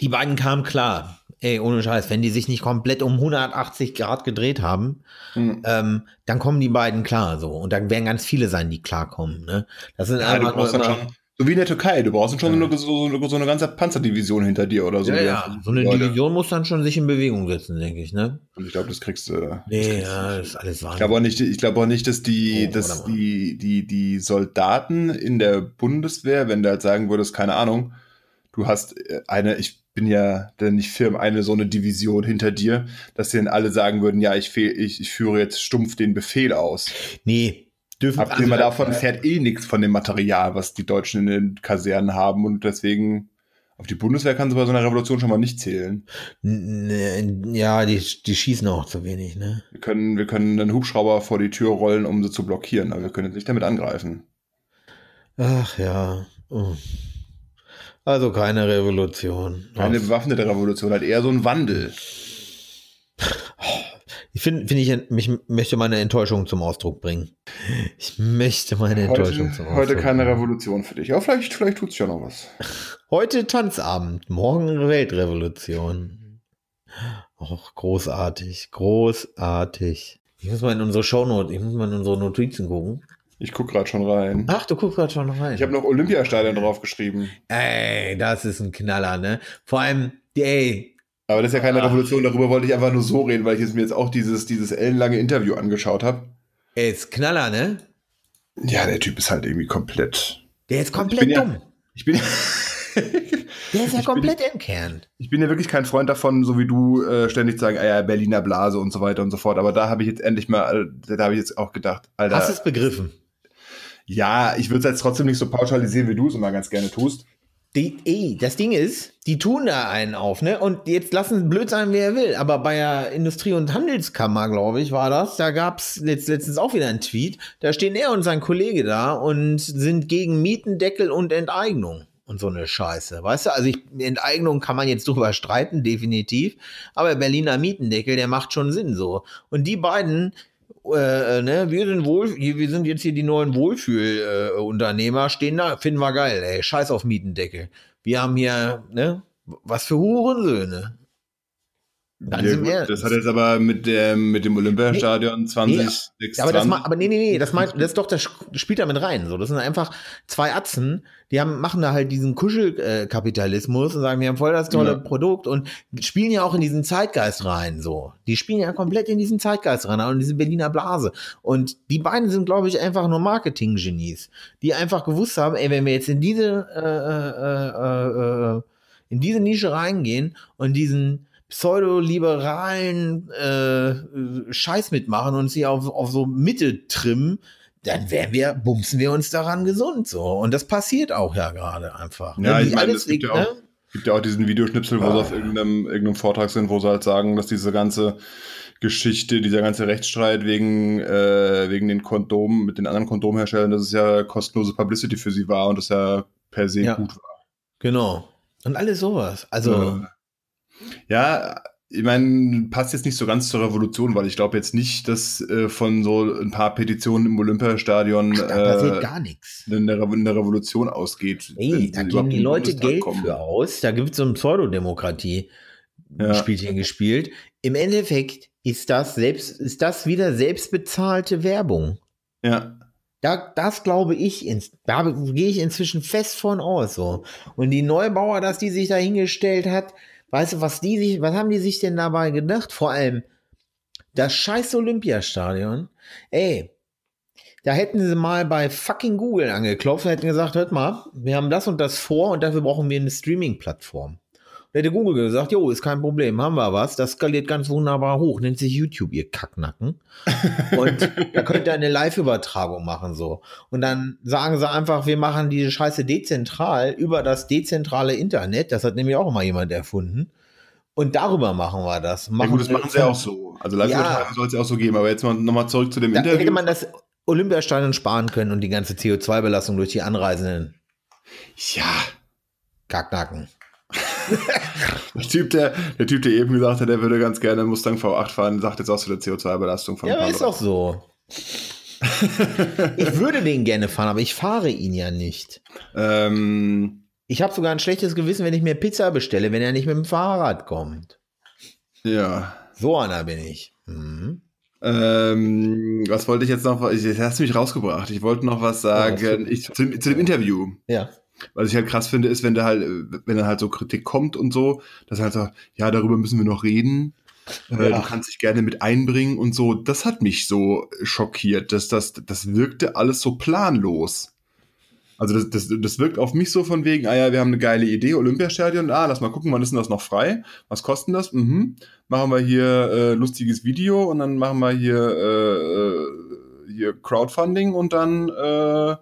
C: die beiden kamen klar. Ey, ohne Scheiß, wenn die sich nicht komplett um 180 Grad gedreht haben,
B: Hm.
C: ähm, dann kommen die beiden klar so. Und dann werden ganz viele sein, die klarkommen. Ne? Das sind
B: Ja,
C: einfach nur immer,
B: schon, so wie in der Türkei, du brauchst schon
C: Ja.
B: so, eine, so, eine ganze Panzerdivision hinter dir oder so.
C: ja, ja, so eine
B: Leute-
C: Division muss dann schon sich in Bewegung setzen, denke ich. Ne?
B: Und ich glaube, das kriegst du. das
C: Nee,
B: kriegst
C: ja, das ist alles
B: Ich
C: Wahnsinn.
B: glaube auch nicht, ich glaube auch nicht, dass die,
C: Oh,
B: dass die, die, die Soldaten in der Bundeswehr, wenn du halt sagen würdest, keine Ahnung, du hast äh, eine, ich bin ja dann nicht firm, eine so eine Division hinter dir, dass die dann alle sagen würden, ja, ich, fehl, ich, ich führe jetzt stumpf den Befehl aus.
C: nee, dürfen
B: Abgesehen mal
C: also,
B: davon fährt eh nichts von dem Material, was die Deutschen in den Kasernen haben und deswegen auf die Bundeswehr kannst du bei so einer Revolution schon mal nicht zählen.
C: Ja, die, die schießen auch zu wenig, ne?
B: Wir können, wir können einen Hubschrauber vor die Tür rollen, um sie zu blockieren, aber wir können jetzt nicht damit angreifen.
C: Ach ja. Oh. Also keine Revolution.
B: Keine
C: Ach.
B: bewaffnete Revolution, halt eher so ein Wandel.
C: Ich finde, find ich, mich möchte meine Enttäuschung zum Ausdruck bringen. Ich möchte meine Enttäuschung
B: Heute,
C: zum Ausdruck
B: heute keine
C: bringen.
B: Revolution für dich. Aber vielleicht, vielleicht tut es ja noch was.
C: Heute Tanzabend, morgen Weltrevolution. Och, großartig, großartig. Ich muss mal in unsere Shownote, ich muss mal in unsere Notizen gucken.
B: Ich gucke gerade schon rein.
C: Ach, du guckst gerade schon rein.
B: Ich habe noch Olympiastadion draufgeschrieben.
C: ey, das ist ein Knaller, ne? Vor allem, ey,
B: Aber das ist ja keine
C: Ah.
B: Revolution, darüber wollte ich einfach nur so reden, weil ich jetzt mir jetzt auch dieses, dieses ellenlange Interview angeschaut habe.
C: ey, ist Knaller, ne?
B: Ja, der Typ ist halt irgendwie komplett.
C: Der ist
B: Ich
C: komplett
B: ja-
C: dumm.
B: Ich bin,
C: Der ist ja
B: ich bin-
C: komplett entkernt.
B: ich bin ja wirklich kein Freund davon, so wie du äh, ständig sagen, ah ja, Berliner Blase und so weiter und so fort. Aber da habe ich jetzt endlich mal, äh, da habe ich jetzt auch gedacht, Alter.
C: Hast du es begriffen?
B: Ja, ich würde es jetzt trotzdem nicht so pauschalisieren, wie du es immer ganz gerne tust.
C: Die, ey, das Ding ist, die tun da einen auf, ne? Und jetzt lassen blöd sein, wer er will. Aber bei der Industrie- und Handelskammer, glaube ich, war das, da gab's jetzt letztens auch wieder einen Tweet. Da stehen er und sein Kollege da und sind gegen Mietendeckel und Enteignung. Und so eine Scheiße, weißt du? Also ich, Enteignung kann man jetzt drüber streiten, definitiv. Aber Berliner Mietendeckel, der macht schon Sinn so. Und die beiden, äh, ne, wir sind wohl, wir sind jetzt hier die neuen Wohlfühlunternehmer, äh, stehen da, finden wir geil, ey, scheiß auf Mietendeckel. Wir haben hier, ne, was für Hurensöhne. Ganz
B: Ja,
C: im Ernst.
B: das hat jetzt aber mit dem, mit dem Olympiastadion 20,
C: Ja, aber das ma- aber nee, nee, nee, das meint, das ist doch, das spielt da mit rein. So, das sind einfach zwei Atzen, die haben, machen da halt diesen Kuschelkapitalismus und sagen, wir haben voll das tolle
B: Ja.
C: Produkt und spielen ja auch in diesen Zeitgeist rein. So, die spielen ja komplett in diesen Zeitgeist rein und in diese Berliner Blase. Und die beiden sind, glaube ich, einfach nur Marketing-Genies, die einfach gewusst haben, ey, wenn wir jetzt in diese, äh, äh, äh, äh, in diese Nische reingehen und diesen pseudoliberalen äh, Scheiß mitmachen und sie auf, auf so Mitte trimmen, dann wären wir, bumsen wir uns daran gesund so. Und das passiert auch ja gerade einfach.
B: Ja,
C: Ne?
B: ich meine, es gibt
C: liegt,
B: ja
C: ne?
B: auch, gibt ja auch diesen Videoschnipsel, wo sie auf irgendeinem, irgendeinem Vortrag sind, wo sie halt sagen, dass diese ganze Geschichte, dieser ganze Rechtsstreit wegen, äh, wegen den Kondomen mit den anderen Kondomherstellern, dass es ja kostenlose Publicity für sie war und das ja per se
C: Ja.
B: gut war.
C: Genau. Und alles sowas. Also,
B: Ja, ich meine, passt jetzt nicht so ganz zur Revolution, weil ich glaube jetzt nicht, dass äh, von so ein paar Petitionen im Olympiastadion
C: da passiert
B: äh,
C: gar nichts.
B: eine, eine Revolution ausgeht. Wenn
C: da geben die
B: in
C: Leute Geld
B: kommen.
C: für aus. Da gibt es so ein Pseudodemokratie.
B: Ja.
C: Spielchen gespielt. Im Endeffekt ist das selbst, ist das wieder selbstbezahlte Werbung.
B: Ja.
C: Da, das glaube ich, ins, da gehe ich inzwischen fest von aus, so. Und die Neubauer, dass die sich da hingestellt hat, weißt du, was die sich, was haben die sich denn dabei gedacht? Vor allem, das scheiß Olympiastadion, ey, da hätten sie mal bei fucking Google angeklopft und hätten gesagt, hört mal, wir haben das und das vor und dafür brauchen wir eine Streaming-Plattform. Da hätte Google gesagt, jo, ist kein Problem, haben wir was, das skaliert ganz wunderbar hoch, nennt sich YouTube, ihr Kacknacken. Und da könnt ihr eine Live-Übertragung machen, so. Und dann sagen sie einfach, wir machen diese Scheiße dezentral über das dezentrale Internet, das hat nämlich auch mal jemand erfunden. Und darüber machen wir das.
B: Ja
C: Machen
B: gut, das machen sie auch so. Also live
C: Ja.
B: soll es ja auch so geben. Aber jetzt mal nochmal zurück zu dem
C: Da
B: Interview.
C: hätte man das Olympiastadion sparen können und die ganze CO2-Belastung durch die Anreisenden
B: ja,
C: Kacknacken.
B: Der Typ, der, der Typ, der eben gesagt hat, der würde ganz gerne Mustang V8 fahren, sagt jetzt auch zu der CO2-Belastung von
C: Ja, aber ist doch so. ich würde den gerne fahren, aber ich fahre ihn ja nicht.
B: Ähm,
C: Ich habe sogar ein schlechtes Gewissen, wenn ich mir Pizza bestelle, wenn er nicht mit dem Fahrrad kommt.
B: ja.
C: So einer bin ich. Mhm.
B: Ähm, was wollte ich jetzt noch? Ich, jetzt hast du mich rausgebracht. Ich wollte noch was sagen.
C: Ja,
B: ich, zu, zu dem Interview.
C: Ja.
B: Was ich halt krass finde, ist, wenn da halt, wenn dann halt so Kritik kommt und so, dass halt so, ja, darüber müssen wir noch reden. Äh,
C: Ja.
B: Du kannst dich gerne mit einbringen und so. Das hat mich so schockiert, dass das, das wirkte alles so planlos. Also das, das, das wirkt auf mich so von wegen, ah ja, wir haben eine geile Idee, Olympiastadion, ah, lass mal gucken, wann ist denn das noch frei? Was kostet das? Mhm. Machen wir hier äh, lustiges Video und dann machen wir hier, äh, äh, hier Crowdfunding und dann, äh,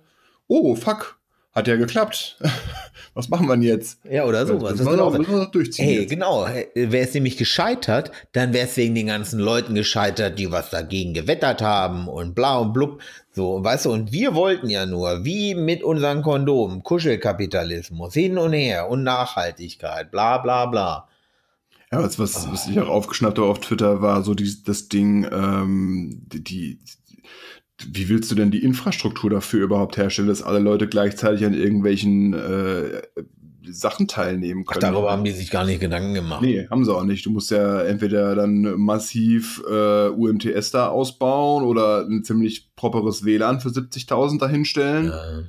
B: oh, fuck, hat ja geklappt. Was machen wir denn jetzt?
C: Ja, oder sowas.
B: Das
C: Das genau
B: doch- müssen wir doch durchziehen.
C: Hey,
B: jetzt.
C: genau. Wäre es nämlich gescheitert, dann wäre es wegen den ganzen Leuten gescheitert, die was dagegen gewettert haben und bla und blub. So, weißt du, und wir wollten ja nur, wie mit unseren Kondomen, Kuschelkapitalismus, hin und her und Nachhaltigkeit, bla bla bla.
B: Ja, was, was, was ich auch aufgeschnappt habe auf Twitter, war so die, das Ding, ähm, die, die, wie willst du denn die Infrastruktur dafür überhaupt herstellen, dass alle Leute gleichzeitig an irgendwelchen äh, Sachen teilnehmen
C: Ach,
B: können?
C: darüber haben die sich gar nicht Gedanken gemacht.
B: Nee, haben sie auch nicht. Du musst ja entweder dann massiv äh, UMTS da ausbauen oder ein ziemlich properes WLAN für 70.000 dahinstellen.
C: Ja.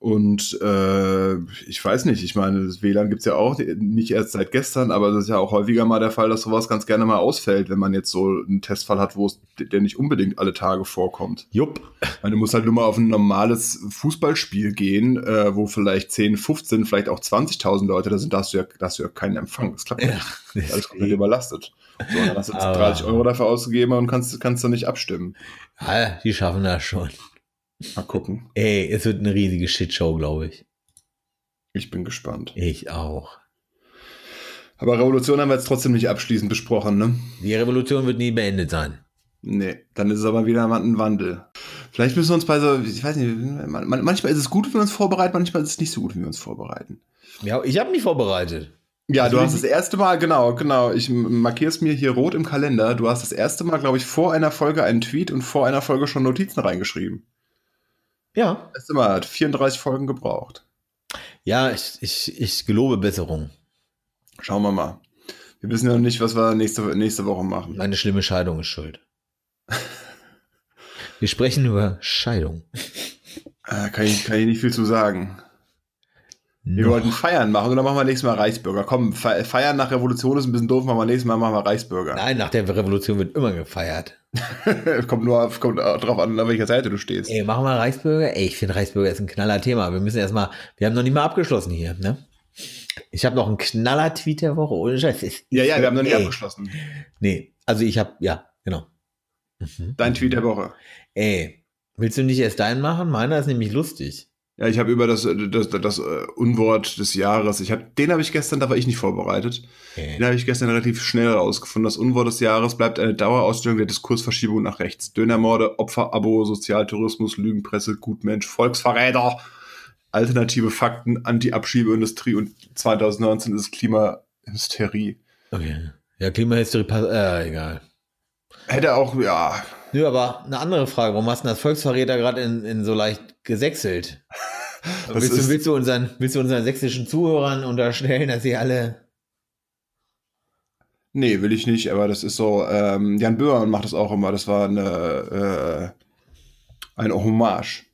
B: Und äh, ich weiß nicht, ich meine, das WLAN gibt's ja auch nicht erst seit gestern, aber das ist ja auch häufiger mal der Fall, dass sowas ganz gerne mal ausfällt, wenn man jetzt so einen Testfall hat, wo es der nicht unbedingt alle Tage vorkommt.
C: Jupp.
B: Meine, du musst halt nur mal auf ein normales Fußballspiel gehen, äh, wo vielleicht 10, 15, vielleicht auch 20.000 Leute da sind, da hast du ja, da hast du ja keinen Empfang. Das klappt
C: Ja,
B: nicht. Alles komplett überlastet. So, dann hast du jetzt
C: Aber-
B: 30 Euro dafür ausgegeben und kannst, kannst du nicht abstimmen.
C: Ja, die schaffen das schon.
B: Mal gucken.
C: Ey, es wird eine riesige Shitshow, glaube ich.
B: Ich bin gespannt.
C: Ich auch.
B: Aber Revolution haben wir jetzt trotzdem nicht abschließend besprochen, ne?
C: Die Revolution wird nie beendet sein.
B: Nee, dann ist es aber wieder ein Wandel. Vielleicht müssen wir uns bei so, ich weiß nicht, man- man- manchmal ist es gut, wenn wir uns vorbereiten, manchmal ist es nicht so gut, wenn wir uns vorbereiten.
C: Ja, ich habe mich vorbereitet.
B: Ja,
C: Also
B: du hast das erste Mal, genau, genau, ich markiere es mir hier rot im Kalender. Du hast das erste Mal, glaube ich, vor einer Folge einen Tweet und vor einer Folge schon Notizen reingeschrieben.
C: Ja.
B: Das Mal hat 34 Folgen gebraucht.
C: Ja, ich, ich, ich gelobe Besserung.
B: Schauen wir mal. Wir wissen ja noch nicht, was wir nächste, nächste Woche machen.
C: Meine schlimme Scheidung ist schuld. Wir sprechen über Scheidung.
B: Äh, kann, ich, kann ich nicht viel zu sagen. Wir wollten Feiern machen oder machen wir nächstes Mal Reichsbürger? Komm, fe- Feiern nach Revolution ist ein bisschen doof, machen wir nächstes Mal machen wir Reichsbürger.
C: Nein, nach der Revolution wird immer gefeiert.
B: kommt nur auf, kommt drauf an, auf welcher Seite du stehst.
C: Ey, machen wir Reichsbürger? Ey, ich finde Reichsbürger ist ein knaller Thema. Wir müssen erstmal, wir haben noch nicht mal abgeschlossen hier, ne? Ich habe noch einen Knaller-Tweet der Woche. Ohne Scheiß.
B: Ja, ja, wir haben noch nicht
C: ey,
B: abgeschlossen.
C: Nee, also ich habe, ja, genau. Mhm.
B: Dein Tweet der Woche.
C: Ey, willst du nicht erst deinen machen? Meiner ist nämlich lustig.
B: Ja, ich habe über das, das, das, das äh, Unwort des Jahres, ich hab, den habe ich gestern, da war ich nicht vorbereitet. Den
C: Ey.
B: habe ich gestern relativ schnell rausgefunden. Das Unwort des Jahres bleibt eine Dauerausstellung der Diskursverschiebung nach rechts. Dönermorde, Opferabo, Sozialtourismus, Lügenpresse, Gutmensch, Volksverräter, alternative Fakten, Anti-Abschiebeindustrie und 2019 ist Klimahysterie.
C: Okay. Ja, Klimahistorie passt, äh, egal.
B: Hätte auch, ja,
C: Nö, aber eine andere Frage. Warum hast du das Volksverräter gerade in, in so leicht gesächselt? Willst du, willst, du unseren, willst du unseren sächsischen Zuhörern unterstellen, dass sie alle.
B: nee, will ich nicht, aber das ist so, ähm, Jan Böhmermann macht das auch immer, das war eine, äh, eine Hommage.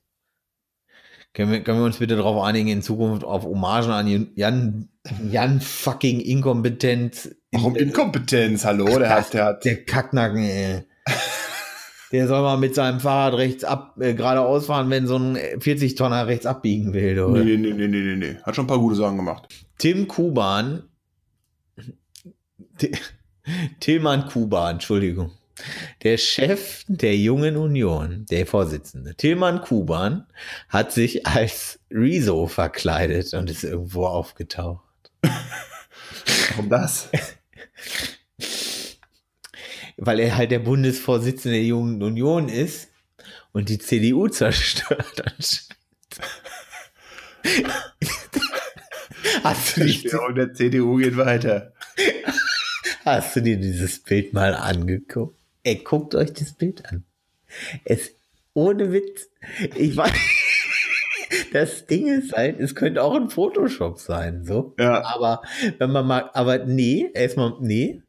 C: Können wir, können wir uns bitte darauf einigen, in Zukunft auf Hommagen an Jan, Jan fucking Inkompetenz.
B: Warum Inkompetenz, hallo, der hat, der hat,
C: Der Kacknacken, ey. Der soll mal mit seinem Fahrrad rechts ab, äh, geradeaus fahren, wenn so ein 40-Tonner rechts abbiegen will. Du.
B: nee, nee, nee, nee, nee, nee, hat schon ein paar gute Sachen gemacht.
C: Tim Kuban. Ti- Tilman Kuban, Entschuldigung. Der Chef der Jungen Union, der Vorsitzende, Tilman Kuban, hat sich als Rezo verkleidet und ist irgendwo aufgetaucht.
B: Warum das?
C: Weil er halt der Bundesvorsitzende der Jungen Union ist und die CDU zerstört. Hast du,
B: Die
C: dich,
B: Störung der CDU geht weiter.
C: hast du dir dieses Bild mal angeguckt? Ey, guckt euch das Bild an. Es, ohne Witz, ich weiß, das Ding ist halt, es könnte auch ein Photoshop sein, so.
B: Ja,
C: Aber wenn man mal, aber nee, erstmal, nee.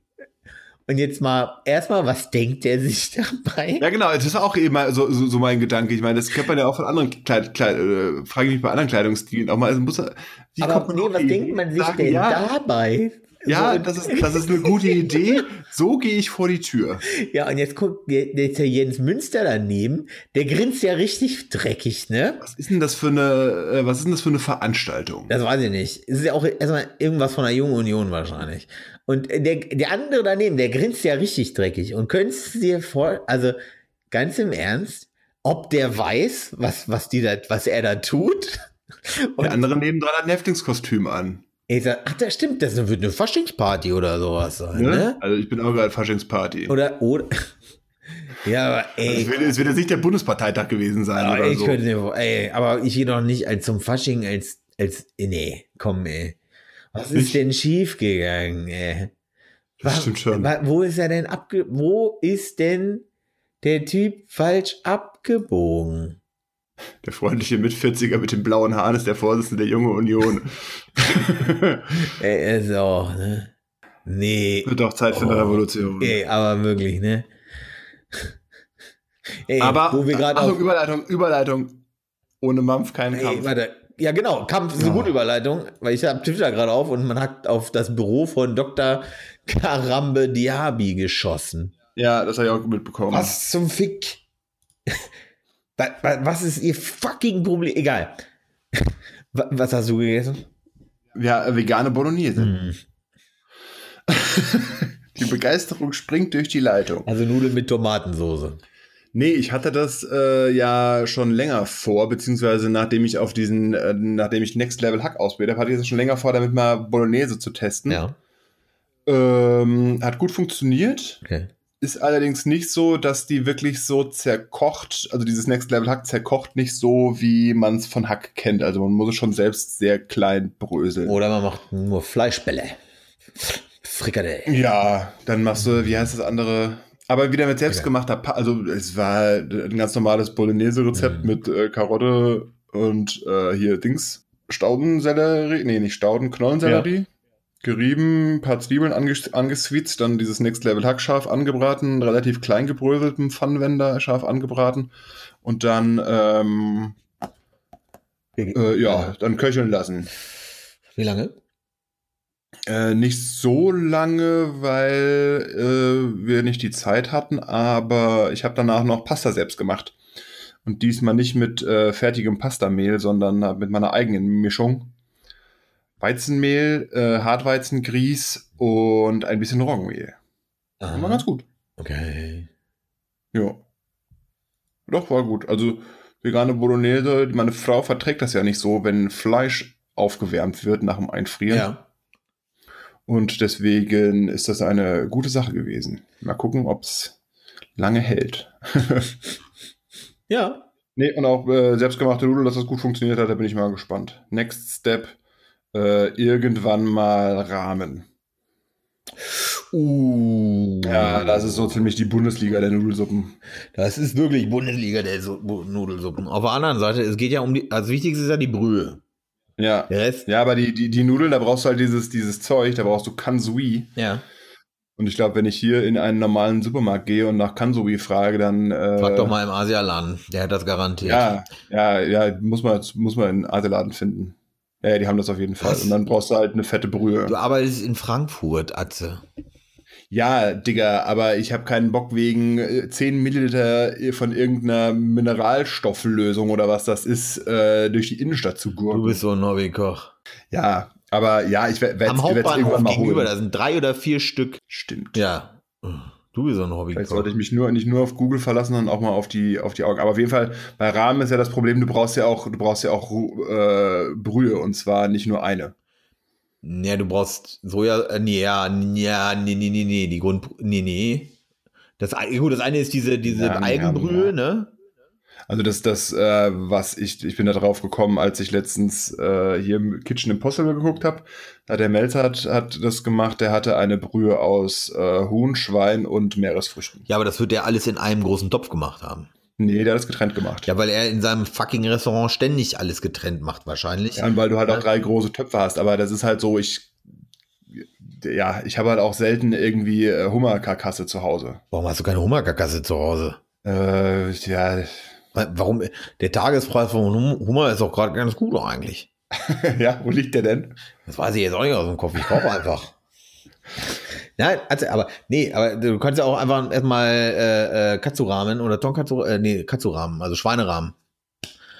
C: Und jetzt mal, erstmal, was denkt er sich dabei?
B: ja genau, das ist auch eben so, so, so mein Gedanke. Ich meine, das kennt man ja auch von anderen Kleid, Kleid, äh, frage ich mich bei anderen Kleidungsstilen auch mal. Also muss wie
C: aber
B: kommt man
C: nee, was denkt man sich
B: sagen,
C: denn
B: ja,
C: dabei?
B: Ja,
C: So,
B: das ist, das ist eine gute Idee. So gehe ich vor die Tür.
C: ja, und jetzt guckt der, der Jens Münster daneben, der grinst ja richtig dreckig, ne?
B: Was ist denn das für eine, äh, was ist denn das für eine Veranstaltung?
C: Das weiß ich nicht. Es ist ja auch erstmal irgendwas von der Jungen Union wahrscheinlich. Und der, der andere daneben, der grinst ja richtig dreckig. Und könntest du dir vor, also ganz im Ernst, ob der weiß, was, was die da, was er da tut?
B: Der andere nebendran hat ein Häftlingskostüm an.
C: Ich sag, ach, das stimmt, das wird eine Faschingsparty oder sowas sein,
B: Ne?
C: ne?
B: Also ich bin auch gerade Faschingsparty.
C: Oder, oder, ja, aber ey,
B: Es wird, es wird jetzt nicht der Bundesparteitag gewesen sein
C: aber
B: oder
C: ich
B: so.
C: könnte ey, aber ich gehe doch nicht als zum Fasching als, als, nee, komm, ey. Was ist denn schiefgegangen, ey?
B: Das
C: Wa-
B: stimmt schon.
C: Wo ist er denn abge, wo ist denn der Typ falsch abgebogen?
B: Der freundliche Mit-40er mit den blauen Haaren ist der Vorsitzende der Junge Union.
C: Ey, ist auch, ne? Nee,
B: Wird auch Zeit für eine
C: Oh,
B: Revolution.
C: ey, aber wirklich, ne? Ey,
B: Aber,
C: wo wir gerade
B: Achtung,
C: auf,
B: Überleitung, Überleitung. Ohne Mampf kein
C: Ey,
B: Kampf.
C: warte. Ja, genau. Kampf ist eine gute Überleitung, weil ich habe Twitter gerade auf und man hat auf das Büro von Dr. Karambe Diaby geschossen.
B: Ja, das habe ich auch mitbekommen.
C: Was zum Fick? Wa- wa- Was ist ihr fucking Problem? Egal. Wa- Was hast du gegessen?
B: Ja, vegane Bolognese.
C: Hm.
B: Die Begeisterung springt durch die Leitung.
C: Also Nudeln mit Tomatensoße.
B: Nee, ich hatte das äh, ja schon länger vor, beziehungsweise nachdem ich auf diesen, äh, nachdem ich Next Level Hack ausbildet habe, hatte ich das schon länger vor, damit mal Bolognese zu testen.
C: Ja.
B: Ähm, hat gut funktioniert.
C: Okay.
B: Ist allerdings nicht so, dass die wirklich so zerkocht, also dieses Next Level Hack zerkocht nicht so, wie man es von Hack kennt. Also man muss es schon selbst sehr klein bröseln.
C: Oder man macht nur Fleischbälle. Frikadelle.
B: Ja, dann machst du, wie heißt das andere? Aber wieder mit selbstgemachter, Pa- also es war ein ganz normales Bolognese-Rezept
C: Mhm.
B: mit äh, Karotte und äh, hier Dings, Staudensellerie, nee, nicht Stauden, Knollensellerie. Gerieben, paar Zwiebeln anges angeswitzt, dann dieses Next Level Hack scharf angebraten, relativ klein gebröseltem Pfannenwender scharf angebraten und dann, ähm, äh, ja, dann köcheln lassen.
C: Wie lange?
B: Äh, nicht so lange, weil äh, wir nicht die Zeit hatten, aber ich habe danach noch Pasta selbst gemacht. Und diesmal nicht mit äh, fertigem Pastamehl, sondern äh, mit meiner eigenen Mischung. Weizenmehl, äh, Hartweizengrieß und ein bisschen Roggenmehl.
C: Aha.
B: War ganz gut.
C: Okay.
B: Ja. Doch, war gut. Also vegane Bolognese, meine Frau verträgt das ja nicht so, wenn Fleisch aufgewärmt wird nach dem Einfrieren.
C: Ja.
B: Und deswegen ist das eine gute Sache gewesen. Mal gucken, ob es lange hält.
C: Ja.
B: nee, und auch äh, selbstgemachte Nudeln, dass das gut funktioniert hat, da bin ich mal gespannt. Next Step, äh, irgendwann mal Rahmen.
C: Uh.
B: Ja, das ist so ziemlich die Bundesliga der Nudelsuppen.
C: Das ist wirklich Bundesliga der Su Nudelsuppen. Auf der anderen Seite, es geht ja um die, als wichtigste ist ja die Brühe.
B: Ja.
C: Der Rest,
B: Ja, aber die, die, die Nudeln, da brauchst du halt dieses, dieses Zeug, da brauchst du Kansui.
C: ja.
B: Und ich glaube, wenn ich hier in einen normalen Supermarkt gehe und nach Kansui frage, dann. Äh,
C: Frag doch mal im Asialaden, der hat das garantiert.
B: Ja, ja, ja, muss man, muss man in Asialaden finden. Ja, die haben das auf jeden Fall.
C: Was?
B: Und dann brauchst du halt eine fette Brühe.
C: Du arbeitest in Frankfurt, Atze.
B: Ja, Digga, aber ich habe keinen Bock wegen äh, 10 Milliliter von irgendeiner Mineralstofflösung oder was das ist, äh, durch die Innenstadt zu
C: Du
B: gurken.
C: bist so ein Norwegen-Koch.
B: Ja, aber ja, ich werde
C: Am
B: es irgendwann
C: Hauptbahnhof
B: mal
C: gegenüber,
B: holen.
C: da sind drei oder vier Stück.
B: Stimmt.
C: Ja. Du bist so ein
B: Vielleicht
C: Norwegen-Koch.
B: sollte ich mich nur nicht nur auf Google verlassen, sondern auch mal auf die auf die Augen. Aber auf jeden Fall bei Rahmen ist ja das Problem, du brauchst ja auch du brauchst ja auch äh, Brühe und zwar nicht nur eine.
C: Ja, du brauchst Soja, äh, nee, ja, nee, nee, nee, nee, die Grund, nee, nee. Das, gut, das eine ist diese, diese
B: Ja,
C: Algenbrühe,
B: ja.
C: ne?
B: Also das das äh, was ich ich bin da drauf gekommen, als ich letztens äh, hier im Kitchen Impossible geguckt habe. Da der Melzer hat, hat das gemacht. Der hatte eine Brühe aus äh, Huhn, Schwein und Meeresfrüchten.
C: Ja, aber das wird er alles in einem großen Topf gemacht haben.
B: Nee, der hat das getrennt gemacht.
C: Ja, weil er in seinem fucking Restaurant ständig alles getrennt macht, wahrscheinlich.
B: Ja, und weil du halt auch drei große Töpfe hast, aber das ist halt so, ich ja, ich habe halt auch selten irgendwie äh, Hummerkarkasse zu Hause.
C: Warum hast du keine Hummerkarkasse zu Hause?
B: Äh, ja,
C: Wa- Warum? Der Tagespreis von Hum- Hummer ist doch gerade ganz gut eigentlich.
B: ja, wo liegt der denn?
C: Das weiß ich jetzt auch nicht aus dem Kopf. Ich kaufe einfach. Nein, also, aber, nee, aber du kannst ja auch einfach erstmal äh, äh, Katsuramen oder Tonkatsu, äh, nee, Katsuramen, also Schweinerahmen.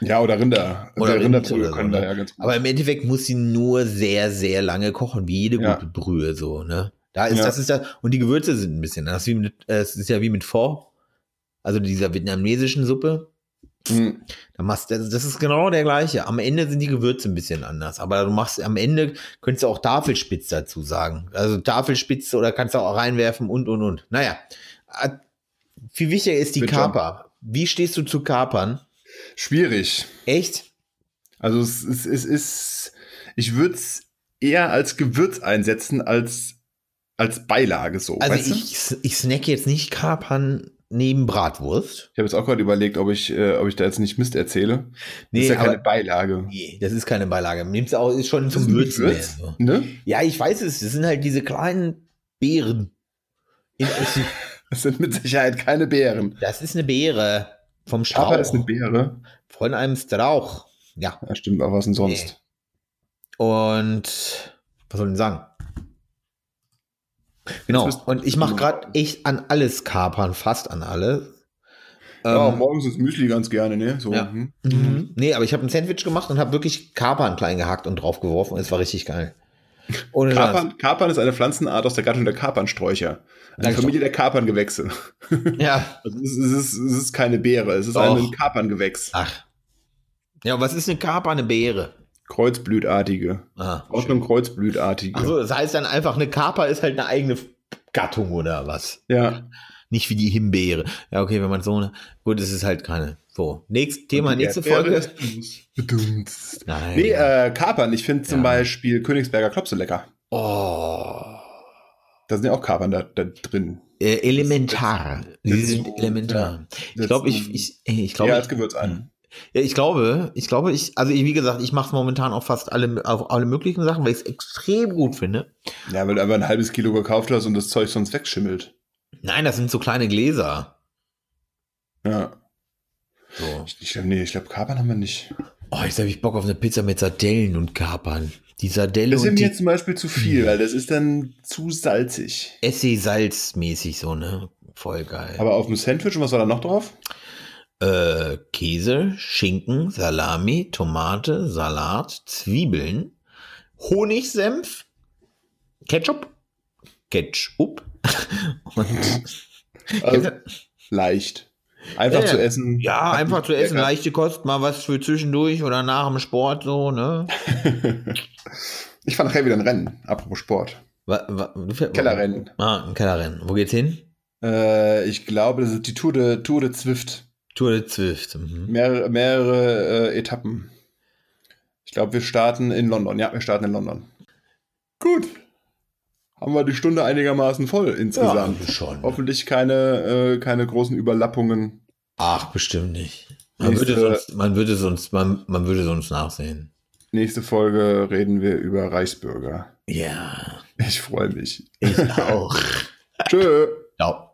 B: Ja, oder Rinder.
C: Oder
B: Der
C: Rind
B: Rinderbrühe
C: oder so,
B: können da
C: ne?
B: ja ganz gut.
C: Aber im Endeffekt muss sie nur sehr, sehr lange kochen, wie jede
B: Ja.
C: gute Brühe, so, ne? Da ist,
B: Ja.
C: das ist das, und die Gewürze sind ein bisschen, das ist, wie mit, äh, es ist ja wie mit Pho, also dieser vietnamesischen Suppe.
B: Hm.
C: Da machst, das, ist genau der gleiche. Am Ende sind die Gewürze ein bisschen anders. Aber du machst am Ende, könntest du auch Tafelspitz dazu sagen. Also Tafelspitze oder kannst du auch reinwerfen und und und. Naja. Äh, Viel wichtiger ist die
B: schon.
C: Kaper. Wie stehst du zu Kapern?
B: Schwierig.
C: Echt?
B: Also es ist, es ist ich würde es eher als Gewürz einsetzen als als Beilage so.
C: Also ich, ich snack jetzt nicht Kapern neben Bratwurst.
B: Ich habe jetzt auch gerade überlegt, ob ich, äh, ob ich da jetzt nicht Mist erzähle. Das
C: Nee,
B: ist ja keine
C: aber-
B: Beilage.
C: Nee, das ist keine Beilage. Nimmst auch, ist schon zum
B: Das ein
C: Würzen.
B: Gewürz,
C: so.
B: Ne?
C: Ja, ich weiß es. Das sind halt diese kleinen Beeren.
B: Das sind mit Sicherheit keine Beeren.
C: das ist eine Beere vom Strauch.
B: Papa ist eine Beere.
C: Von einem Strauch. Ja.
B: Ja, stimmt, aber was denn sonst?
C: Und was soll ich denn sagen? Genau. Und ich mache gerade echt an alles Kapern, fast an alle.
B: Ja,
C: Ähm,
B: morgens ist Müsli ganz gerne, ne? So,
C: Ja.
B: hm.
C: mhm. Nee, aber ich habe ein Sandwich gemacht und habe wirklich Kapern klein gehackt und draufgeworfen und es war richtig geil. Ohne.
B: Kapern, Kapern ist eine Pflanzenart aus der Gattung der Kapernsträucher. Eine
C: Danke.
B: Familie der Kaperngewächse.
C: Ja.
B: Also es, ist, es, ist, es ist keine Beere, es ist
C: Doch.
B: ein Kaperngewächs.
C: Ach. Ja, was ist eine Kaper? Eine Beere.
B: Kreuzblütartige.
C: Ah.
B: Ordnung Kreuzblütartige.
C: Achso, das heißt dann einfach, eine Kaper ist halt eine eigene Gattung oder was?
B: Ja.
C: Nicht wie die Himbeere. Ja, okay, wenn man so eine. Gut, es ist halt keine. So, nächstes Thema,
B: Die
C: nächste Folge. Nein.
B: Nee, äh, Kapern. Ich finde zum
C: Ja.
B: Beispiel Königsberger Klopse lecker.
C: oh.
B: Da sind ja auch Kapern da, da drin.
C: Äh, elementar. Sie
B: das-
C: sind elementar. Ich
B: Das-
C: glaube, ich, ich, ich
B: Ja,
C: glaube,
B: als Gewürz ein.
C: Ja, ich glaube, ich glaube, ich, also ich, wie gesagt, ich mache momentan auf fast alle, auf alle möglichen Sachen, weil ich es extrem gut finde.
B: Ja, weil du einfach ein halbes Kilo gekauft hast und das Zeug sonst wegschimmelt.
C: Nein, das sind so kleine Gläser.
B: Ja.
C: So.
B: Ich, ich glaube, nee, ich glaube, Kapern haben wir nicht.
C: Oh, jetzt habe ich Bock auf eine Pizza mit Sardellen und Kapern. Die Sardelle
B: Das mir
C: die
B: jetzt zum Beispiel zu viel, weil das ist dann zu salzig.
C: Essay-Salz-mäßig so, ne? Voll geil.
B: Aber auf dem Sandwich, und was war da noch drauf?
C: Äh, Käse, Schinken, Salami, Tomate, Salat, Zwiebeln, Honigsenf, Ketchup, Ketchup und
B: Also, leicht. Einfach
C: Ja,
B: zu essen.
C: ja, einfach zu essen,
B: geärgert.
C: leichte Kost, mal was für zwischendurch oder nach dem Sport so, ne?
B: Ich fand nachher wieder ein Rennen. Apropos Sport.
C: Wa- wa-
B: Kellerrennen.
C: Ah, ein Kellerrennen. Wo geht's hin?
B: Äh, ich glaube, das ist die Tour de, Tour de Zwift.
C: Tour de Zwift. Mhm.
B: Mehrere, mehrere äh, Etappen. Ich glaube, wir starten in London. Ja, wir starten in London. Gut. Haben wir die Stunde einigermaßen voll insgesamt.
C: Ja, schon.
B: Hoffentlich keine, äh, keine großen Überlappungen.
C: Ach, bestimmt nicht. Man
B: Nächste-
C: würde, sonst, man, würde sonst, man, man würde sonst nachsehen.
B: Nächste Folge reden wir über Reichsbürger.
C: Ja,
B: Ich freue mich.
C: ich auch.
B: Tschö.
C: Ciao.